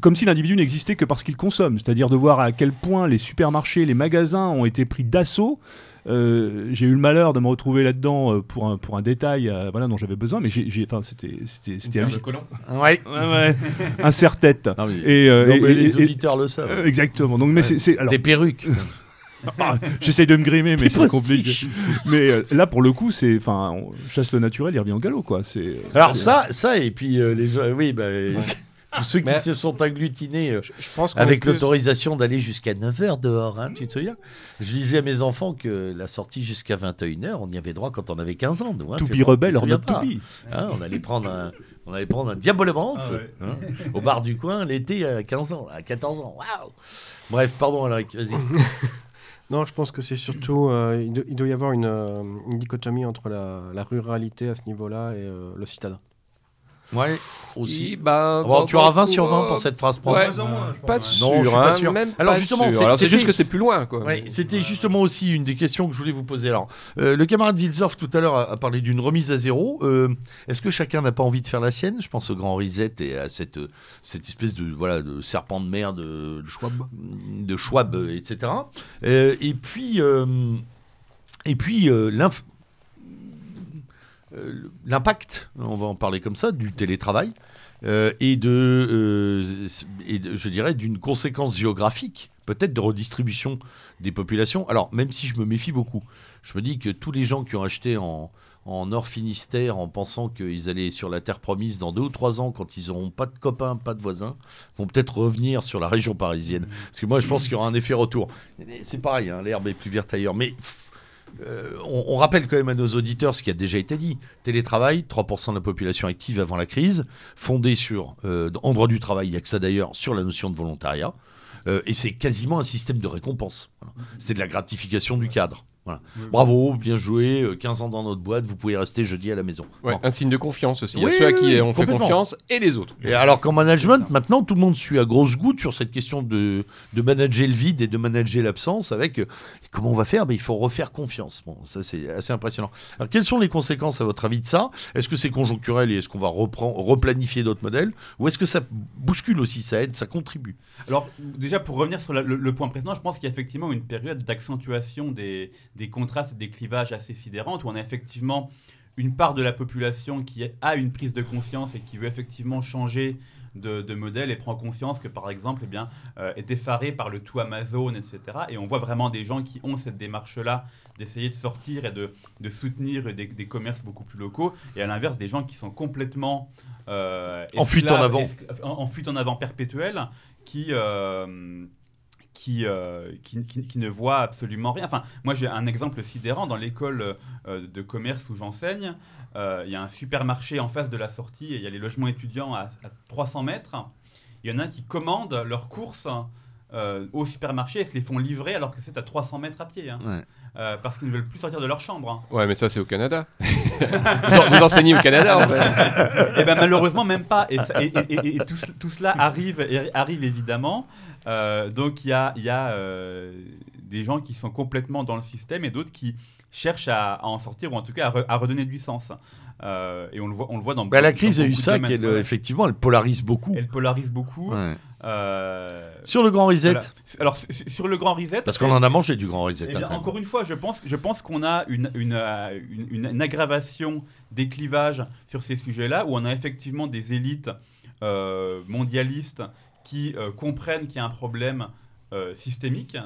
Speaker 3: Comme si l'individu n'existait que parce qu'il consomme. C'est-à-dire de voir à quel point les supermarchés, les magasins ont été pris d'assaut. Euh, j'ai eu le malheur de me retrouver là-dedans euh, pour, un, pour un détail euh, voilà, dont j'avais besoin, mais j'ai, j'ai- enfin, c'était, c'était,
Speaker 2: de
Speaker 3: halluc-
Speaker 2: collants.
Speaker 1: Ouais.
Speaker 3: Ouais, ouais. un serre-tête. Et, euh,
Speaker 1: les
Speaker 3: et-
Speaker 1: auditeurs le savent.
Speaker 3: euh, exactement. Donc, mais
Speaker 1: Ouais.
Speaker 3: c'est, alors,
Speaker 1: Tes perruques.
Speaker 3: ah, j'essaye de me grimer, mais c'est compliqué. Mais euh, là, pour le coup, c'est, enfin, on chasse le naturel, il revient au galop, quoi. C'est.
Speaker 1: Alors ça, ça et puis euh, les gens, oui, bah, tous ceux qui se sont agglutinés euh,
Speaker 5: Je, je pense
Speaker 1: avec
Speaker 5: plus-
Speaker 1: l'autorisation d'aller jusqu'à 9h dehors, hein, tu te souviens? Je disais à mes enfants que la sortie jusqu'à 21h, on y avait droit quand on avait 15 ans, nous. Hein,
Speaker 3: rebelle
Speaker 1: tu te
Speaker 3: or not
Speaker 1: souviens
Speaker 3: to
Speaker 1: pas
Speaker 3: be.
Speaker 1: Hein, on allait prendre un, on allait prendre un diabolement
Speaker 4: Ah ouais.
Speaker 1: hein, au bar du coin l'été à 15 ans, à 14 ans. Waouh Bref, pardon, Alaric, vas-y.
Speaker 5: Non, je pense que c'est surtout. euh, il, do- il doit y avoir une, euh, une dichotomie entre la, la ruralité à ce niveau-là et euh, le citadin.
Speaker 1: Ouais, aussi.
Speaker 2: bah,
Speaker 1: Bon,
Speaker 2: bah,
Speaker 1: tu auras
Speaker 2: bah,
Speaker 1: 20 sur 20
Speaker 2: euh,
Speaker 1: pour cette phrase propre.
Speaker 2: Ouais,
Speaker 3: je
Speaker 2: pas sûr.
Speaker 1: Non, je suis pas
Speaker 2: hein,
Speaker 1: sûr.
Speaker 2: Même
Speaker 1: Alors,
Speaker 2: pas
Speaker 1: justement, c'est-
Speaker 2: juste que c'est plus loin, quoi.
Speaker 1: Ouais, c'était justement aussi une des questions que je voulais vous poser. Alors, euh, le camarade Wilsorf tout à l'heure a, a parlé d'une remise à zéro. Euh, Est-ce que chacun n'a pas envie de faire la sienne? Je pense au grand Reset et à cette, euh, cette espèce de voilà de serpent de mer de, de Schwab, de Schwab, etc. Euh, et puis, euh, et puis euh, l'inf- l'impact, on va en parler comme ça, du télétravail. euh, et, de, euh, et de- je dirais d'une conséquence géographique, peut-être de redistribution des populations. Alors, même si je me méfie beaucoup, je me dis que tous les gens qui ont acheté en, en Nord Finistère en pensant qu'ils allaient sur la terre promise dans deux ou trois ans, quand ils n'auront pas de copains, pas de voisins, vont peut-être revenir sur la région parisienne. Parce que moi, je pense qu'il y aura un effet retour. C'est pareil, hein, l'herbe est plus verte ailleurs. Mais euh, on, on rappelle quand même à nos auditeurs ce qui a déjà été dit. Télétravail, 3% de la population active avant la crise, fondé sur, euh, en droit du travail, il n'y a que ça d'ailleurs, sur la notion de volontariat. Euh, et c'est quasiment un système de récompense. Voilà. C'est de la gratification du cadre. Bravo, bien joué, euh, 15 ans dans notre boîte, vous pouvez rester jeudi à la maison.
Speaker 2: Ouais, un signe de confiance aussi. Il y a
Speaker 1: Oui,
Speaker 2: ceux à qui
Speaker 1: oui,
Speaker 2: on fait confiance et les autres.
Speaker 1: Et alors qu'en management, maintenant, tout le monde suit à grosse goutte sur cette question de, de manager le vide et de manager l'absence avec euh, comment on va faire? Ben, Il faut refaire confiance. Bon, ça, c'est assez impressionnant. Alors, quelles sont les conséquences, à votre avis, de ça? Est-ce que c'est conjoncturel et est-ce qu'on va replanifier d'autres modèles? Ou est-ce que ça bouscule aussi, ça aide, ça contribue?
Speaker 4: Alors, déjà, pour revenir sur le point précédent, je pense qu'il y a effectivement une période d'accentuation des, des contrastes et des clivages assez sidérantes, où on a effectivement une part de la population qui a une prise de conscience et qui veut effectivement changer de, de modèle et prend conscience que, par exemple, eh bien, euh, est effaré par le tout Amazon, etc. Et on voit vraiment des gens qui ont cette démarche-là d'essayer de sortir et de, de soutenir des, des commerces beaucoup plus locaux, et à l'inverse, des gens qui sont complètement... euh,
Speaker 1: En fuite en avant.
Speaker 4: en fuite en avant perpétuelle, qui... euh, qui, euh, qui, qui- qui ne voient absolument rien. Enfin, moi j'ai un exemple sidérant dans l'école euh, de commerce où j'enseigne. euh, Il y a un supermarché en face de la sortie et il y a les logements étudiants à, à 300 mètres. Il y en a qui commandent leurs courses euh, au supermarché et se les font livrer alors que c'est à 300 mètres à pied. hein.
Speaker 1: Ouais.
Speaker 4: Euh, parce qu'ils ne veulent plus sortir de leur chambre. hein.
Speaker 2: Ouais, mais ça, c'est au Canada. vous, en- vous enseignez au Canada, en fait.
Speaker 4: Et ben malheureusement même pas. Et, ça- et- et- et- et tout, tout cela arrive, et- arrive évidemment. Euh, donc il y a, il y a euh, des gens qui sont complètement dans le système et d'autres qui cherchent à, à en sortir ou en tout cas à, re- à redonner du sens. Euh, et on le voit, on le voit dans.
Speaker 1: Ben, La crise
Speaker 4: dans
Speaker 1: a eu ça, qu'elle, effectivement, elle polarise beaucoup.
Speaker 4: Elle polarise beaucoup.
Speaker 1: Ouais.
Speaker 4: Euh,
Speaker 1: Sur le grand reset,
Speaker 4: voilà. Alors su- su- sur le grand reset.
Speaker 1: parce qu'on en a mangé du grand reset.
Speaker 4: Eh
Speaker 1: hein,
Speaker 4: bien, encore une fois, je pense, je pense qu'on a une, une, une- une- une aggravation des clivages sur ces sujets-là, où on a effectivement des élites euh, mondialistes qui euh, comprennent qu'il y a un problème euh, systémique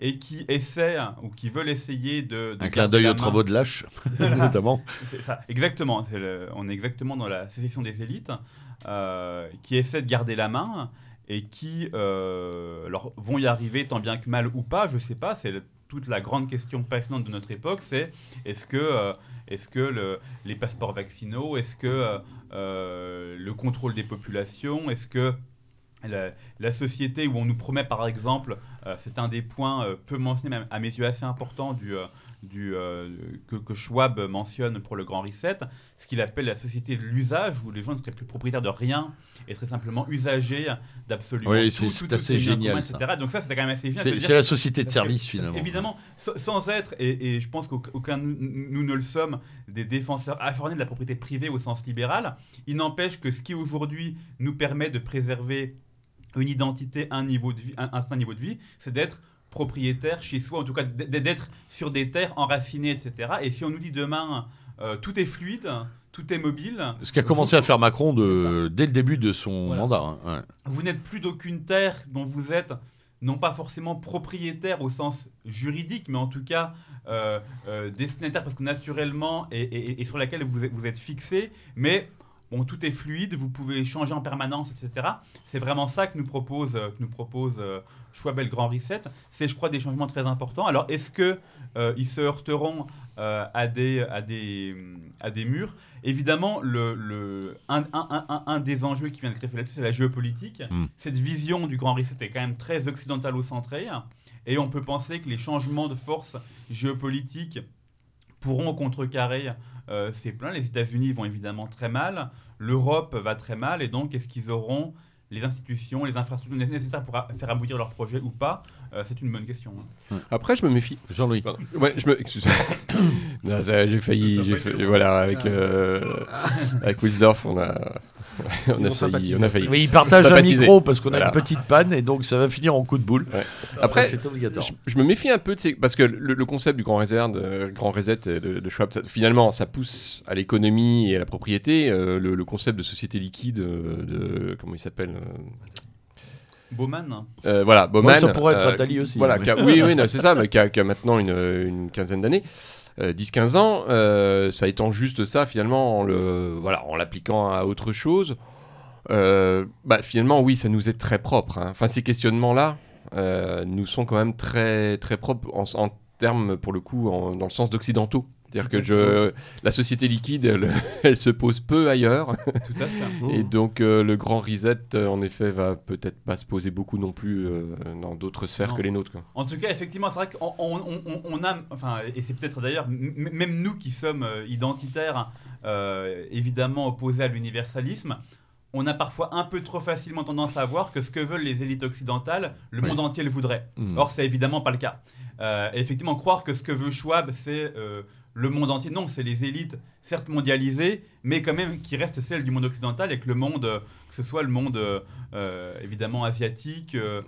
Speaker 4: et qui essaient ou qui veulent essayer de... de
Speaker 1: Un clin d'œil aux travaux de lâche, notamment.
Speaker 4: C'est ça, exactement. Le- on est exactement dans la sécession des élites euh, qui essaient de garder la main et qui alors, vont y arriver tant bien que mal ou pas, je sais pas. C'est toute la grande question passionnante de notre époque, c'est est-ce que, euh, est-ce que le- les passeports vaccinaux, est-ce que euh, le contrôle des populations, est-ce que la, la société où on nous promet par exemple, euh, c'est un des points euh, peu mentionnés, mais à mes yeux assez importants du, euh, du, que, que Schwab mentionne pour le Grand Reset, ce qu'il appelle la société de l'usage, où les gens ne seraient plus propriétaires de rien et seraient simplement usagers d'absolument
Speaker 1: Oui,
Speaker 4: tout,
Speaker 1: c'est-
Speaker 4: tout
Speaker 1: assez génial,
Speaker 4: commun,
Speaker 1: ça.
Speaker 4: etc. Donc ça, c'était quand même assez génial.
Speaker 1: C'est la société de
Speaker 4: que-
Speaker 1: service, finalement.
Speaker 4: qu'évidemment, sa- sans être, et, et je pense qu'aucun nous, nous ne le sommes, des défenseurs acharnés de la propriété privée au sens libéral, il n'empêche que ce qui aujourd'hui nous permet de préserver une identité, un, niveau de vie, un, un certain niveau de vie, c'est d'être propriétaire chez soi, en tout cas d'être sur des terres enracinées, etc. Et si on nous dit demain, euh, tout est fluide, tout est mobile,
Speaker 1: Ce qu'a commencé à faire Macron de, dès le début de son
Speaker 4: Voilà.
Speaker 1: mandat. hein, ouais.
Speaker 4: vous n'êtes plus d'aucune terre dont vous êtes non pas forcément propriétaire au sens juridique, mais en tout cas euh, euh, destinataire parce que naturellement et, et- et sur laquelle vous êtes, vous êtes fixé, mais bon, tout est fluide, vous pouvez changer en permanence, etc. C'est vraiment ça que nous propose, euh, que nous propose euh, Schwab et le Grand Reset. C'est, je crois, des changements très importants. Alors, est-ce que euh, ils se heurteront euh, à, des, à, des, à des murs? Évidemment, le, le, un, un- un- un- des enjeux qui vient d'être fait là-dessus, c'est la géopolitique.
Speaker 1: Mm.
Speaker 4: Cette vision du Grand Reset est quand même très occidentalo-centrée. Et on peut penser que les changements de force géopolitiques pourront contrecarrer euh, ces plans. Les États-Unis vont évidemment très mal, l'Europe va très mal, et donc est-ce qu'ils auront les institutions, les infrastructures nécessaires pour faire aboutir leur projet ou pas? Euh, C'est une bonne question. hein.
Speaker 2: Après, je me méfie.
Speaker 1: Jean-Louis.
Speaker 2: Pardon. Ouais, je me. Excusez-moi. Non, ça, j'ai failli. J'ai voilà, avec, euh, avec Wilsdorf, on a. on, a failli, on a failli.
Speaker 1: Oui, il partage un micro parce qu'on a une petite panne et donc ça va finir en coup de boule.
Speaker 2: Ouais. Après,
Speaker 1: c'est obligatoire.
Speaker 2: Je, je me méfie un peu de ces... Parce que le, le concept du grand reset, de, grand reset de, de Schwab, ça- finalement, ça pousse à l'économie et à la propriété. euh, le, le concept de société liquide, euh, de. Comment il s'appelle euh,
Speaker 4: Bowman
Speaker 2: euh, voilà, Bauman.
Speaker 1: ça pourrait être
Speaker 2: euh,
Speaker 1: Attali aussi,
Speaker 2: Voilà,
Speaker 1: oui.
Speaker 2: a- oui, oui, c'est ça, mais qui a, qui a maintenant une, une quinzaine d'années. Euh, 10-15 ans, euh, ça étant juste ça finalement en le voilà en l'appliquant à autre chose. euh, bah, finalement oui ça nous est très propre. hein. Enfin ces questionnements là nous sont quand même très très propres en, en termes pour le coup en- dans le sens d'occidentaux C'est-à-dire que je, la société liquide, elle, elle se pose peu ailleurs.
Speaker 4: Tout à fait.
Speaker 2: Et donc euh, le grand reset, euh, en effet, va peut-être pas se poser beaucoup non plus euh, dans d'autres sphères
Speaker 4: Non.
Speaker 2: que les nôtres. quoi.
Speaker 4: En tout cas, effectivement, c'est vrai qu'on on, on- on a, enfin, et c'est peut-être d'ailleurs, même nous qui sommes identitaires, euh, évidemment opposés à l'universalisme, on a parfois un peu trop facilement tendance à voir que ce que veulent les élites occidentales, le
Speaker 1: Oui.
Speaker 4: monde entier le voudrait.
Speaker 1: Mm.
Speaker 4: Or, c'est évidemment pas le cas. Et effectivement, croire que ce que veut Schwab, c'est le monde entier, non, c'est les élites, certes mondialisées, mais quand même qui restent celles du monde occidental et que le monde, euh, que ce soit le monde euh, euh, évidemment asiatique, euh,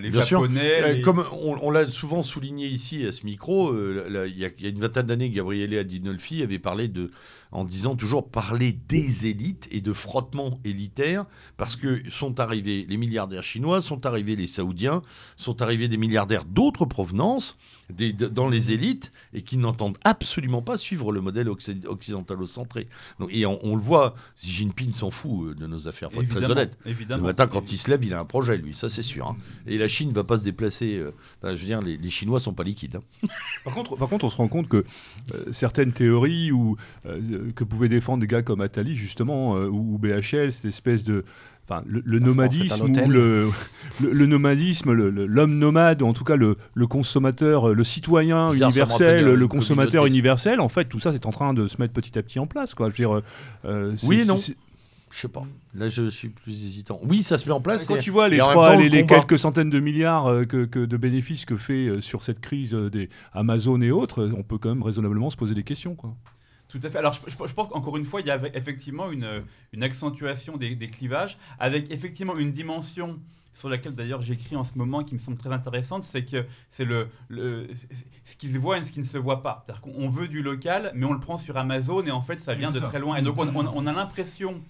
Speaker 4: les
Speaker 1: Bien
Speaker 4: japonais, les-
Speaker 1: Comme on, on l'a souvent souligné ici à ce micro, il y, a- il y a une vingtaine d'années, Gabriele Adinolfi avait parlé de, en disant toujours parler des élites et de frottement élitaire, parce que sont arrivés les milliardaires chinois, sont arrivés les saoudiens, sont arrivés des milliardaires d'autres provenances des- dans les élites et qui n'entendent absolument pas suivre le modèle occ- occidentalo-centré. Donc, et on, on le voit, Xi Jinping s'en fout euh, de nos affaires, faut être très honnête.
Speaker 4: évidemment.
Speaker 1: Le matin, quand il se lève, il a un projet, lui, ça c'est sûr. hein. Et la Chine va pas se déplacer. euh, je veux dire, les, les Chinois sont pas liquides. hein.
Speaker 3: Par contre, par contre, on se rend compte que euh, certaines théories ou, euh, que pouvaient défendre des gars comme Attali, justement, ou, ou BHL, cette espèce de. Enfin, le, nomadisme ou le, le, le nomadisme, l'homme nomade, ou en tout cas le, consommateur, le citoyen
Speaker 1: Bizarre,
Speaker 3: universel, le consommateur
Speaker 1: communauté.
Speaker 3: universel, en fait, tout ça, c'est en train de se mettre petit à petit en place. Quoi. Je veux dire, euh, c'est-
Speaker 1: Oui et non. Je sais pas. Là, je suis plus hésitant. Oui, ça se met en place.
Speaker 3: Quand
Speaker 1: et-
Speaker 3: tu vois les,
Speaker 1: et en même
Speaker 3: trois-
Speaker 1: temps,
Speaker 3: les,
Speaker 1: le
Speaker 3: les
Speaker 1: combat.
Speaker 3: quelques centaines de milliards euh, que, que de bénéfices que fait euh, sur cette crise euh, des Amazon et autres, euh, on peut quand même raisonnablement se poser des questions. Quoi.
Speaker 4: Tout à fait. Alors, je, je- je pense qu'encore une fois, il y a effectivement une, une accentuation des, des clivages, avec effectivement une dimension sur laquelle d'ailleurs j'écris en ce moment qui me semble très intéressante, c'est que c'est le, ce qui se voit et ce qui ne se voit pas. C'est-à-dire qu'on on veut du local, mais on le prend sur Amazon et en fait ça vient de très loin. Et donc on, on- on a l'impression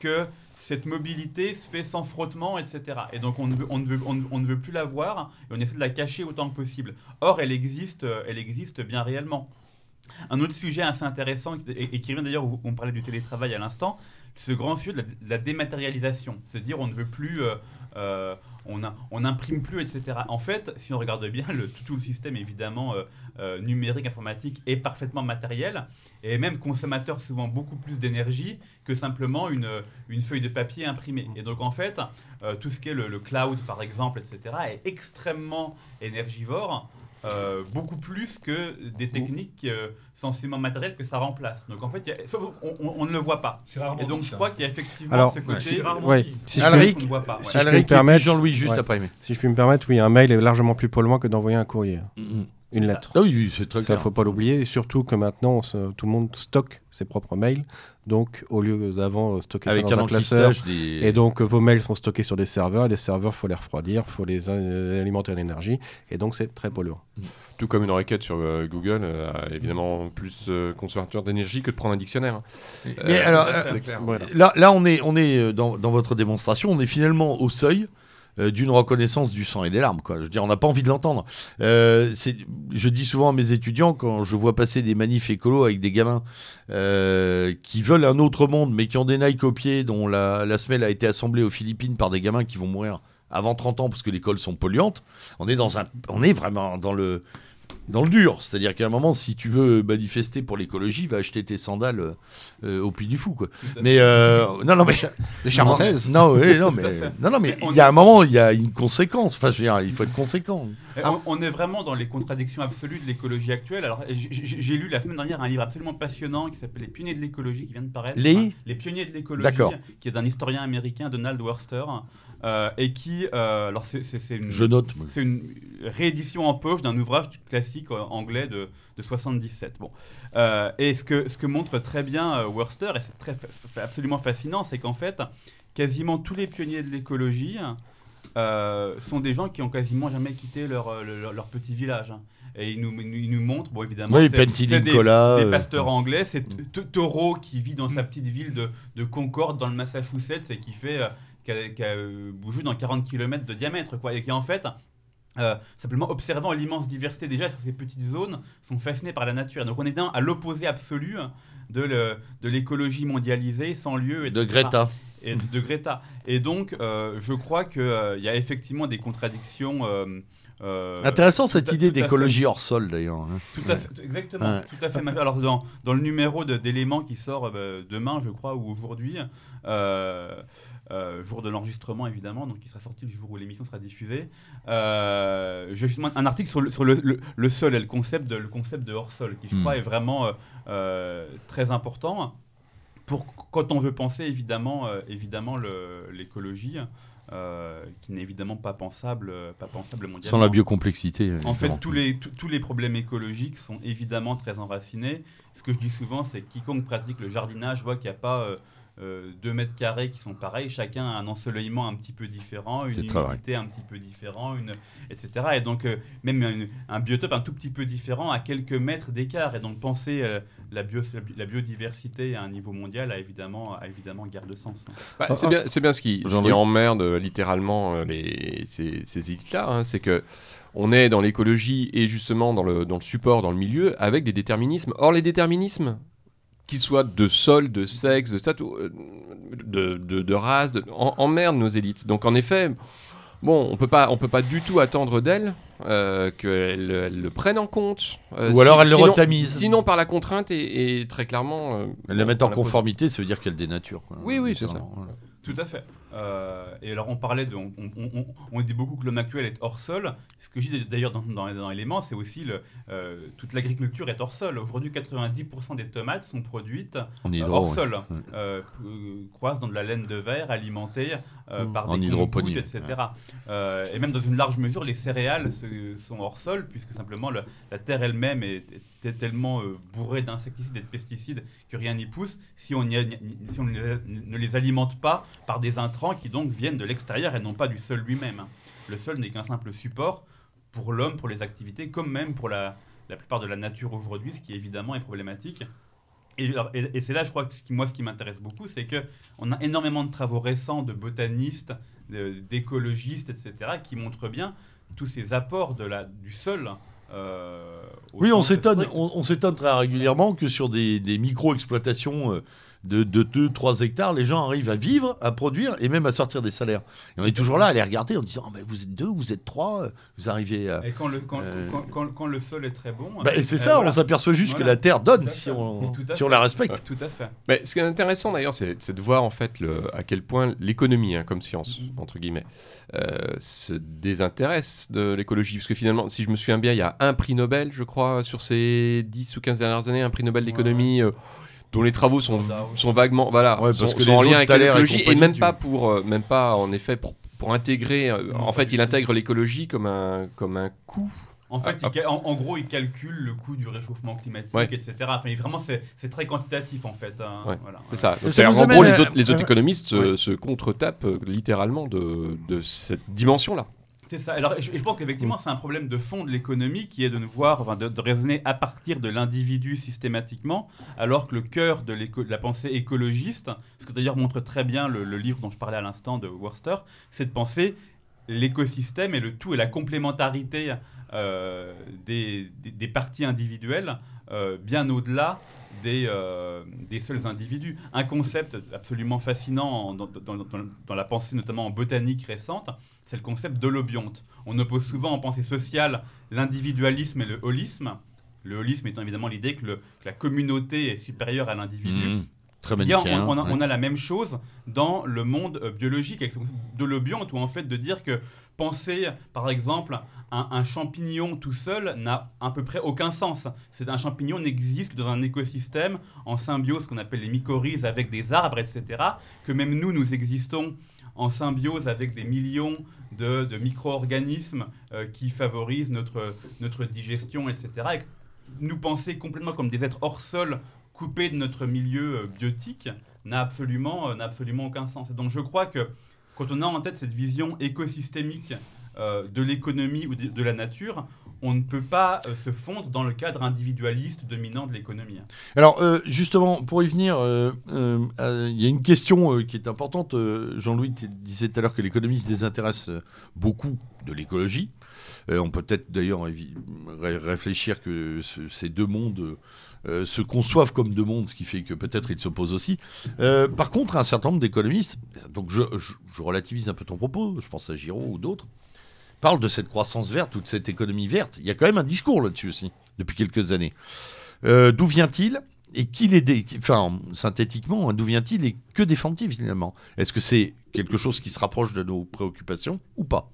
Speaker 4: que cette mobilité se fait sans frottement, etc. Et donc on ne veut, on ne veut, on ne- on ne veut plus la voir et on essaie de la cacher autant que possible. Or, elle existe, elle existe bien réellement. Un autre sujet assez intéressant et, qui revient d'ailleurs on parlait du télétravail à l'instant, ce grand sujet de la, dématérialisation, se dire on ne veut plus, euh, euh, on, n'imprime plus, etc. En fait, si on regarde bien, tout, le système évidemment euh, numérique, informatique est parfaitement matériel et même consommateur souvent beaucoup plus d'énergie que simplement une, une feuille de papier imprimée. Et donc en fait, tout ce qui est le cloud par exemple, etc. est extrêmement énergivore. Euh, beaucoup plus que des techniques euh, sensibles matérielles que ça remplace. Donc en fait, il y a- sauf on, on- on ne le voit pas. Et donc je crois qu'il y a effectivement
Speaker 5: Alors,
Speaker 4: ce côté
Speaker 5: Ouais, si je,
Speaker 1: Alric,
Speaker 5: peux,
Speaker 4: qu'on ne voit pas. ouais.
Speaker 5: si je peux me permettre-
Speaker 1: Jean-Louis, juste
Speaker 5: ouais.
Speaker 1: après. Mais...
Speaker 5: si je puis me permettre, oui, un mail est largement plus polluant que d'envoyer un courrier, une
Speaker 4: C'est ça.
Speaker 5: lettre.
Speaker 1: Ah oui, oui, c'est très
Speaker 5: Ça,
Speaker 1: clair.
Speaker 5: faut pas l'oublier. Et surtout que maintenant, se- tout le monde stocke ses propres mails. Donc, au lieu d'avant euh, stocker
Speaker 1: Avec
Speaker 5: ça dans un classeur,
Speaker 1: des.
Speaker 5: et donc euh, vos mails sont stockés sur des serveurs. Les serveurs, faut les refroidir, faut les euh, alimenter en énergie. Et donc, c'est très polluant.
Speaker 2: Tout comme une requête sur euh, Google, euh, a évidemment plus euh, consommateur d'énergie que de prendre un dictionnaire. hein.
Speaker 1: Mais
Speaker 2: Euh,
Speaker 1: alors, euh,
Speaker 2: clair.
Speaker 5: Voilà.
Speaker 1: Là, là, on est, on est dans, dans votre démonstration, on est finalement au seuil euh, d'une reconnaissance du sang et des larmes. Quoi. Je veux dire, on n'a pas envie de l'entendre. Euh, je dis souvent à mes étudiants, quand je vois passer des manifs écolos avec des gamins euh, qui veulent un autre monde, mais qui ont des Nike au pied, dont la, la semelle a été assemblée aux Philippines par des gamins qui vont mourir avant 30 ans parce que les cols sont polluantes, on est, dans un, on est vraiment dans le, dans le dur. C'est-à-dire qu'à un moment, si tu veux manifester pour l'écologie, va acheter tes sandales euh, au Puy du Fou. Quoi. Mais euh, non, non, mais
Speaker 5: Les charentaises
Speaker 1: non, oui, non, mais non, non, mais
Speaker 4: On
Speaker 1: il y a un moment, il y a une conséquence. Enfin, je veux dire, il faut être conséquent.
Speaker 4: On, on est vraiment dans les contradictions absolues de l'écologie actuelle. Alors, j'ai lu la semaine dernière un livre absolument passionnant qui s'appelle Les pionniers de l'écologie qui vient de paraître.
Speaker 1: Les
Speaker 4: Enfin, Les pionniers de l'écologie,
Speaker 1: D'accord.
Speaker 4: qui est d'un historien américain, Donald Worster, euh, et qui, euh, alors c'est une,
Speaker 1: Je note. moi.
Speaker 4: c'est une réédition en poche d'un ouvrage classique euh, anglais de, de 77. Bon. Euh, et ce que, ce que montre très bien Worster, et c'est très absolument fascinant, c'est qu'en fait, quasiment tous les pionniers de l'écologie sont des gens qui ont quasiment jamais quitté leur, leur, leur petit village. hein. Et ils nous, ils nous montrent, bon évidemment,
Speaker 1: Oui,
Speaker 4: c'est des,
Speaker 1: euh,
Speaker 4: pasteurs anglais, c'est T- T- Taureau qui vit dans sa petite ville de, de Concord dans le Massachusetts et qui fait qui a, qui a, euh, bougé dans 40 km de diamètre quoi et qui en fait euh, simplement observant l'immense diversité déjà sur ces petites zones sont fascinés par la nature. Donc on est bien à l'opposé absolu de le- de l'écologie mondialisée sans lieu
Speaker 1: de
Speaker 4: etc.
Speaker 1: Greta.
Speaker 4: et de, de Greta. Et donc, euh, je crois qu'il y a effectivement des contradictions euh,
Speaker 1: Intéressant cette
Speaker 4: à-
Speaker 1: idée d'écologie hors sol d'ailleurs. hein.
Speaker 4: Tout à fait, exactement.
Speaker 1: Ouais.
Speaker 4: Tout à fait. Alors dans, dans le numéro d'éléments qui sort euh, demain, je crois, ou aujourd'hui, euh, jour de l'enregistrement évidemment, donc qui sera sorti le jour où l'émission sera diffusée, j'ai justement un article sur le, sur le, le- le sol et le concept de, le concept de hors sol, qui je
Speaker 1: Hmm.
Speaker 4: crois est vraiment très important pour quand on veut penser évidemment, évidemment l'écologie. Euh, qui n'est évidemment pas pensable, euh, pas pensable mondialement.
Speaker 1: Sans la biocomplexité.
Speaker 4: En fait, tous les, tous- tous les problèmes écologiques sont évidemment très enracinés. Ce que je dis souvent, c'est que quiconque pratique le jardinage voit qu'il n'y a pas euh, deux mètres carrés qui sont pareils. Chacun a un ensoleillement un petit peu différent, une humidité un petit peu différent, une, etc. Et donc, euh, même un, un biotope un tout petit peu différent à quelques mètres d'écart. Et donc, penser euh, la, bio- la biodiversité à un niveau mondial a évidemment, a évidemment guère de sens. hein.
Speaker 2: Bah,
Speaker 5: Ah,
Speaker 2: c'est
Speaker 5: ah.
Speaker 2: bien, c'est bien ce qui, ce
Speaker 1: Jean-Louis.
Speaker 2: qui emmerde euh, littéralement les, ces, ces élites-là, hein, c'est que on est dans l'écologie et justement dans le, dans le support, dans le milieu, avec des déterminismes. Or, les déterminismes, qu'ils soient de sol, de sexe, de, statut, euh, de, de, de race, de, en- emmerdent nos élites. Donc, en effet, bon, on peut pas, on peut pas du tout attendre d'elles euh, qu'elles elles le prennent en compte. Euh,
Speaker 1: Ou alors elles le
Speaker 2: sinon-
Speaker 1: retamisent.
Speaker 2: Sinon, par la contrainte et, et très clairement. euh,
Speaker 1: Elle la
Speaker 2: par
Speaker 1: en conformité, ça veut dire qu'elle dénature. quoi.
Speaker 2: Oui, oui, c'est ça.
Speaker 1: Voilà.
Speaker 4: Tout à fait. Euh, et alors, on parlait de. On, on- on- on dit beaucoup que l'homme actuel est hors sol. Ce que dis d'ailleurs dans, dans, dans l'élément, c'est aussi le, euh, toute l'agriculture est hors sol. Aujourd'hui, 90% des tomates sont produites euh, hors sol, croissent dans de la laine de verre alimentée euh,
Speaker 1: Mmh.
Speaker 4: par
Speaker 1: En
Speaker 4: des
Speaker 1: hydroponie,
Speaker 4: etc. Euh, et même dans une large mesure, les céréales se- sont hors sol, puisque simplement le- la terre elle-même est, est tellement euh, bourrée d'insecticides et de pesticides que rien n'y pousse si on, y a- si on ne les- ne les alimente pas par des intrants qui donc viennent de l'extérieur et non pas du sol lui-même. hein. Le sol n'est qu'un simple support pour l'homme, pour les activités, comme même pour la, la plupart de la nature aujourd'hui, ce qui évidemment est problématique. Et, alors, et- et c'est là, je crois que ce qui- moi, ce qui m'intéresse beaucoup, c'est que on a énormément de travaux récents de botanistes, d'écologistes, etc., qui montrent bien tous ces apports de la, du sol. euh,
Speaker 1: Oui, on s'étonne, on, on s'étonne très régulièrement que sur des, des micro-exploitations euh, de, de 2-3 hectares, les gens arrivent à vivre, à produire et même à sortir des salaires. Et on est toujours là à les regarder en disant Ah, mais vous êtes deux, vous êtes trois, vous arrivez à.
Speaker 4: Et quand le, quand,
Speaker 1: Euh,
Speaker 4: quand, quand- quand le sol est très bon.
Speaker 1: Bah, et c'est
Speaker 4: euh,
Speaker 1: ça,
Speaker 4: voilà.
Speaker 1: on s'aperçoit juste
Speaker 4: Voilà.
Speaker 1: que la terre donne si on, si on la respecte.
Speaker 4: Tout à fait.
Speaker 2: Mais ce qui est intéressant d'ailleurs, c'est de voir en fait le, à quel point l'économie, hein, comme science,
Speaker 4: Mhm.
Speaker 2: entre guillemets, euh, se désintéresse de l'écologie. Parce que finalement, si je me souviens bien, il y a un prix Nobel, je crois, sur ces 10 ou 15 dernières années, un prix Nobel d'économie. euh, dont les travaux sont, sont vaguement voilà
Speaker 1: Ouais,
Speaker 2: sont,
Speaker 1: parce que
Speaker 2: sont en lien avec
Speaker 1: et
Speaker 2: l'écologie et, même pas pour euh, même pas en effet pour, pour intégrer euh,
Speaker 4: Non,
Speaker 2: en fait il intègre l'écologie comme un comme un coût
Speaker 4: En fait,
Speaker 2: Ah,
Speaker 4: il en, en gros, il calcule le coût du réchauffement climatique,
Speaker 2: Ouais.
Speaker 4: etc. Enfin, il- vraiment, c'est c'est très quantitatif, en fait. hein.
Speaker 2: Ouais,
Speaker 4: Voilà,
Speaker 2: c'est ça en
Speaker 1: amène
Speaker 2: gros les
Speaker 1: à-
Speaker 2: autres les autres
Speaker 1: à-
Speaker 2: économistes se,
Speaker 1: Ouais.
Speaker 2: se contre-tapent euh, littéralement de, de cette dimension là
Speaker 4: Alors, je, pense qu'effectivement, c'est un problème de fond de l'économie qui est de ne voir, enfin, de, de raisonner à partir de l'individu systématiquement, alors que le cœur de, la pensée écologiste, ce que d'ailleurs montre très bien le, livre dont je parlais à l'instant de Worster, c'est de penser l'écosystème et le tout et la complémentarité euh, des, parties individuelles euh, bien au-delà des, euh, des seuls individus. Un concept absolument fascinant dans la pensée, notamment en botanique récente, c'est le concept d'holobionte. On oppose souvent en pensée sociale l'individualisme et le holisme. Le holisme étant évidemment l'idée que, la communauté est supérieure à l'individu.
Speaker 1: Mmh. Très
Speaker 4: bien, on, on a,
Speaker 1: ouais.
Speaker 4: on a la même chose dans le monde euh, biologique avec ce concept d'holobionte, où en fait de dire que penser, par exemple, un, un champignon tout seul n'a à peu près aucun sens. C'est un champignon n'existe que dans un écosystème en symbiose qu'on appelle les mycorhizes avec des arbres, etc. Que même nous, nous existons en symbiose avec des millions de, de micro-organismes euh, qui favorisent notre, digestion, etc. Et nous penser complètement comme des êtres hors sol, coupés de notre milieu euh, biotique, n'a absolument, euh, absolument aucun sens. Et donc je crois que quand on a en tête cette vision écosystémique de l'économie ou de la nature, on ne peut pas euh, se fondre dans le cadre individualiste dominant de l'économie.
Speaker 1: Alors, euh, justement, pour y venir, euh, il y a une question qui est importante. Jean-Louis disait tout à l'heure que l'économie se désintéresse beaucoup de l'écologie. On peut peut-être d'ailleurs réfléchir que ce- ces deux mondes se conçoivent comme deux mondes, ce qui fait que peut-être ils s'opposent aussi. Par contre, un certain nombre d'économistes, donc je relativise un peu ton propos, je pense à Giraud ou d'autres, parle de cette croissance verte ou de cette économie verte. Il y a quand même un discours là-dessus aussi, depuis quelques années. Euh, d'où vient-il et qui les synthétiquement, hein, d'où vient-il et que défend-il finalement? Est-ce que c'est quelque chose qui se rapproche de nos préoccupations ou pas?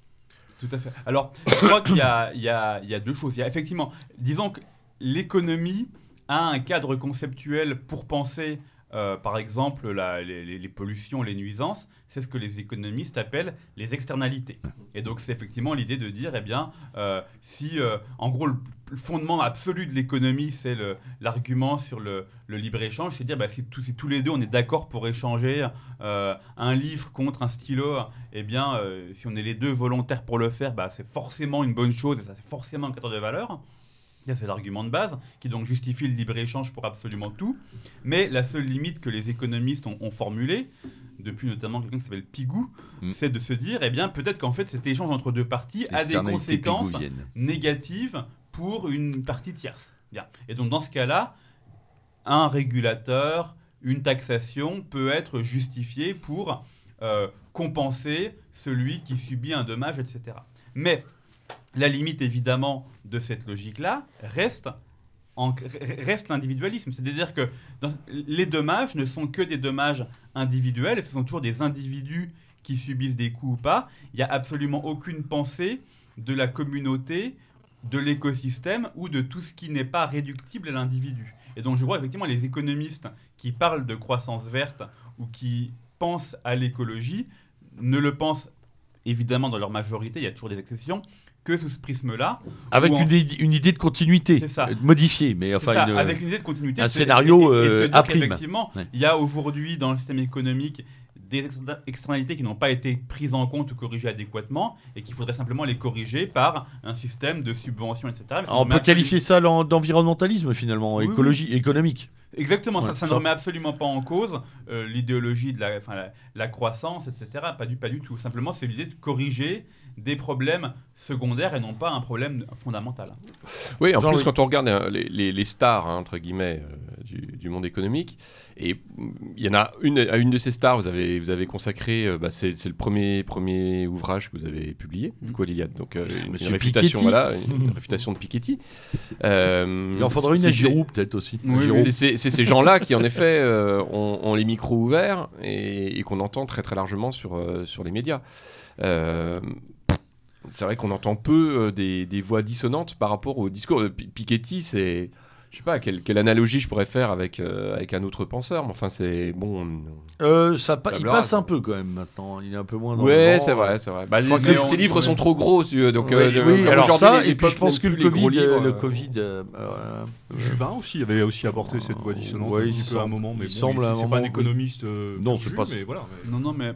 Speaker 4: Tout à fait. Alors, je crois qu'il y, a- deux choses. Effectivement, disons que l'économie a un cadre conceptuel pour penser, euh, par exemple, les, pollutions, les nuisances. C'est ce que les économistes appellent les externalités. Et donc, c'est effectivement l'idée de dire, eh bien, euh, si, euh, en gros, le, fondement absolu de l'économie, c'est l'argument sur le, libre-échange, c'est dire, bah, si, tous- les deux, on est d'accord pour échanger un livre contre un stylo, eh bien, si on est les deux volontaires pour le faire, bah, c'est forcément une bonne chose et ça c'est forcément un cadre de valeur. C'est l'argument de base qui donc justifie le libre-échange pour absolument tout. Mais la seule limite que les économistes ont, ont formulée, depuis notamment quelqu'un qui s'appelle Pigou,
Speaker 1: Mm.
Speaker 4: c'est de se dire, eh bien, peut-être qu'en fait, cet échange entre deux parties a des conséquences
Speaker 1: pigouviennes.
Speaker 4: négative pour une partie tierce. Bien. Et donc dans ce cas-là, un régulateur, une taxation peut être justifiée pour euh, compenser celui qui subit un dommage, etc. Mais la limite évidemment de cette logique-là reste, l'individualisme. C'est-à-dire que les dommages ne sont que des dommages individuels et ce sont toujours des individus qui subissent des coûts ou pas. Il n'y a absolument aucune pensée de la communauté, de l'écosystème ou de tout ce qui n'est pas réductible à l'individu. Et donc je vois effectivement les économistes qui parlent de croissance verte ou qui pensent à l'écologie ne le pensent évidemment dans leur majorité, il y a toujours des exceptions, que sous ce prisme-là.
Speaker 1: Avec
Speaker 4: en-
Speaker 1: une, id- une idée de continuité,
Speaker 4: ça.
Speaker 1: euh, modifiée, mais enfin
Speaker 4: ça,
Speaker 1: une-
Speaker 4: avec une idée de continuité.
Speaker 1: un scénario, euh, à prime.
Speaker 4: qu'effectivement,
Speaker 1: Ouais.
Speaker 4: il y a aujourd'hui dans le système économique des ex- externalités qui n'ont pas été prises en compte ou corrigées adéquatement et qu'il faudrait simplement les corriger par un système de subventions, etc. Mais
Speaker 1: on peut qualifier ça d'environnementalisme finalement,
Speaker 4: Oui, oui.
Speaker 1: écologie, économique.
Speaker 4: Exactement, ça, ne remet absolument pas en cause euh, l'idéologie de la, enfin, la, la croissance, etc. Pas du, pas du tout. Simplement, c'est l'idée de corriger des problèmes secondaires et non pas un problème fondamental.
Speaker 2: Oui, en plus, quand on regarde les, les- les stars, hein, entre guillemets, euh, du, du monde économique, et mm, il y en a une, à une de ces stars, vous avez, vous avez consacré, euh, bah, c'est le premier, premier ouvrage que vous avez publié, du coup, Liliane. Donc, euh, une, une réfutation,
Speaker 1: Piketty.
Speaker 2: voilà, une, une réfutation de Piketty. Euh,
Speaker 1: Il en faudra une à Giroud peut-être aussi.
Speaker 4: Oui,
Speaker 2: c'est- ces gens-là qui, en effet, euh, ont, ont les micros ouverts et, et qu'on entend très très largement sur, euh, sur les médias. Euh, c'est vrai qu'on entend peu euh, des, des voix dissonantes par rapport au discours. de Pi- Piketty, c'est. Je sais pas, quelle, quelle analogie je pourrais faire avec, euh, avec un autre penseur, mais enfin, c'est. Bon.
Speaker 1: Euh, ça pa- il passe un peu quand même maintenant. Il est un peu moins dans
Speaker 2: Ouais, c'est vrai, c'est vrai. Bah, ces livres sont trop gros, si tu veux, donc.
Speaker 1: Oui,
Speaker 2: euh,
Speaker 1: oui, alors ça,
Speaker 2: les-
Speaker 1: et puis je pense que le Covid, euh,
Speaker 2: livres,
Speaker 1: le Covid, euh, euh,
Speaker 3: Juvin aussi avait aussi apporté cette voix dissonante
Speaker 1: Ouais,
Speaker 3: un
Speaker 1: il
Speaker 3: petit peu à un
Speaker 1: semble-
Speaker 3: moment, mais
Speaker 1: il
Speaker 3: bon,
Speaker 1: semble
Speaker 3: c'est-
Speaker 1: un
Speaker 3: pas un économiste.
Speaker 1: Non, c'est pas-
Speaker 4: Non, non, mais.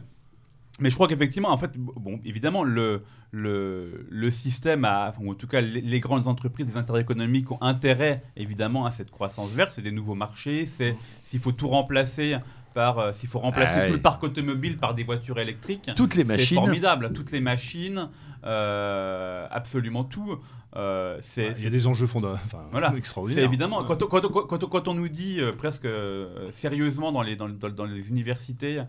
Speaker 4: Mais je crois qu'effectivement, en fait, bon, évidemment, le, le, le système, a, enfin, ou en tout cas, les, les grandes entreprises, les intérêts économiques ont intérêt, évidemment, à cette croissance verte. C'est des nouveaux marchés, c'est s'il faut tout remplacer par, euh, s'il faut remplacer
Speaker 1: Ah,
Speaker 4: tout le parc automobile par des voitures électriques.
Speaker 1: toutes les
Speaker 4: C'est
Speaker 1: machines.
Speaker 4: formidable, toutes les machines, euh, absolument tout. euh, c'est,
Speaker 3: Il y a des enjeux fonda- enfin,
Speaker 4: Voilà.
Speaker 3: extraordinaires.
Speaker 4: c'est évidemment, quand, on- quand on- quand on- quand on nous dit euh, presque euh, sérieusement dans les, dans, dans- dans les universités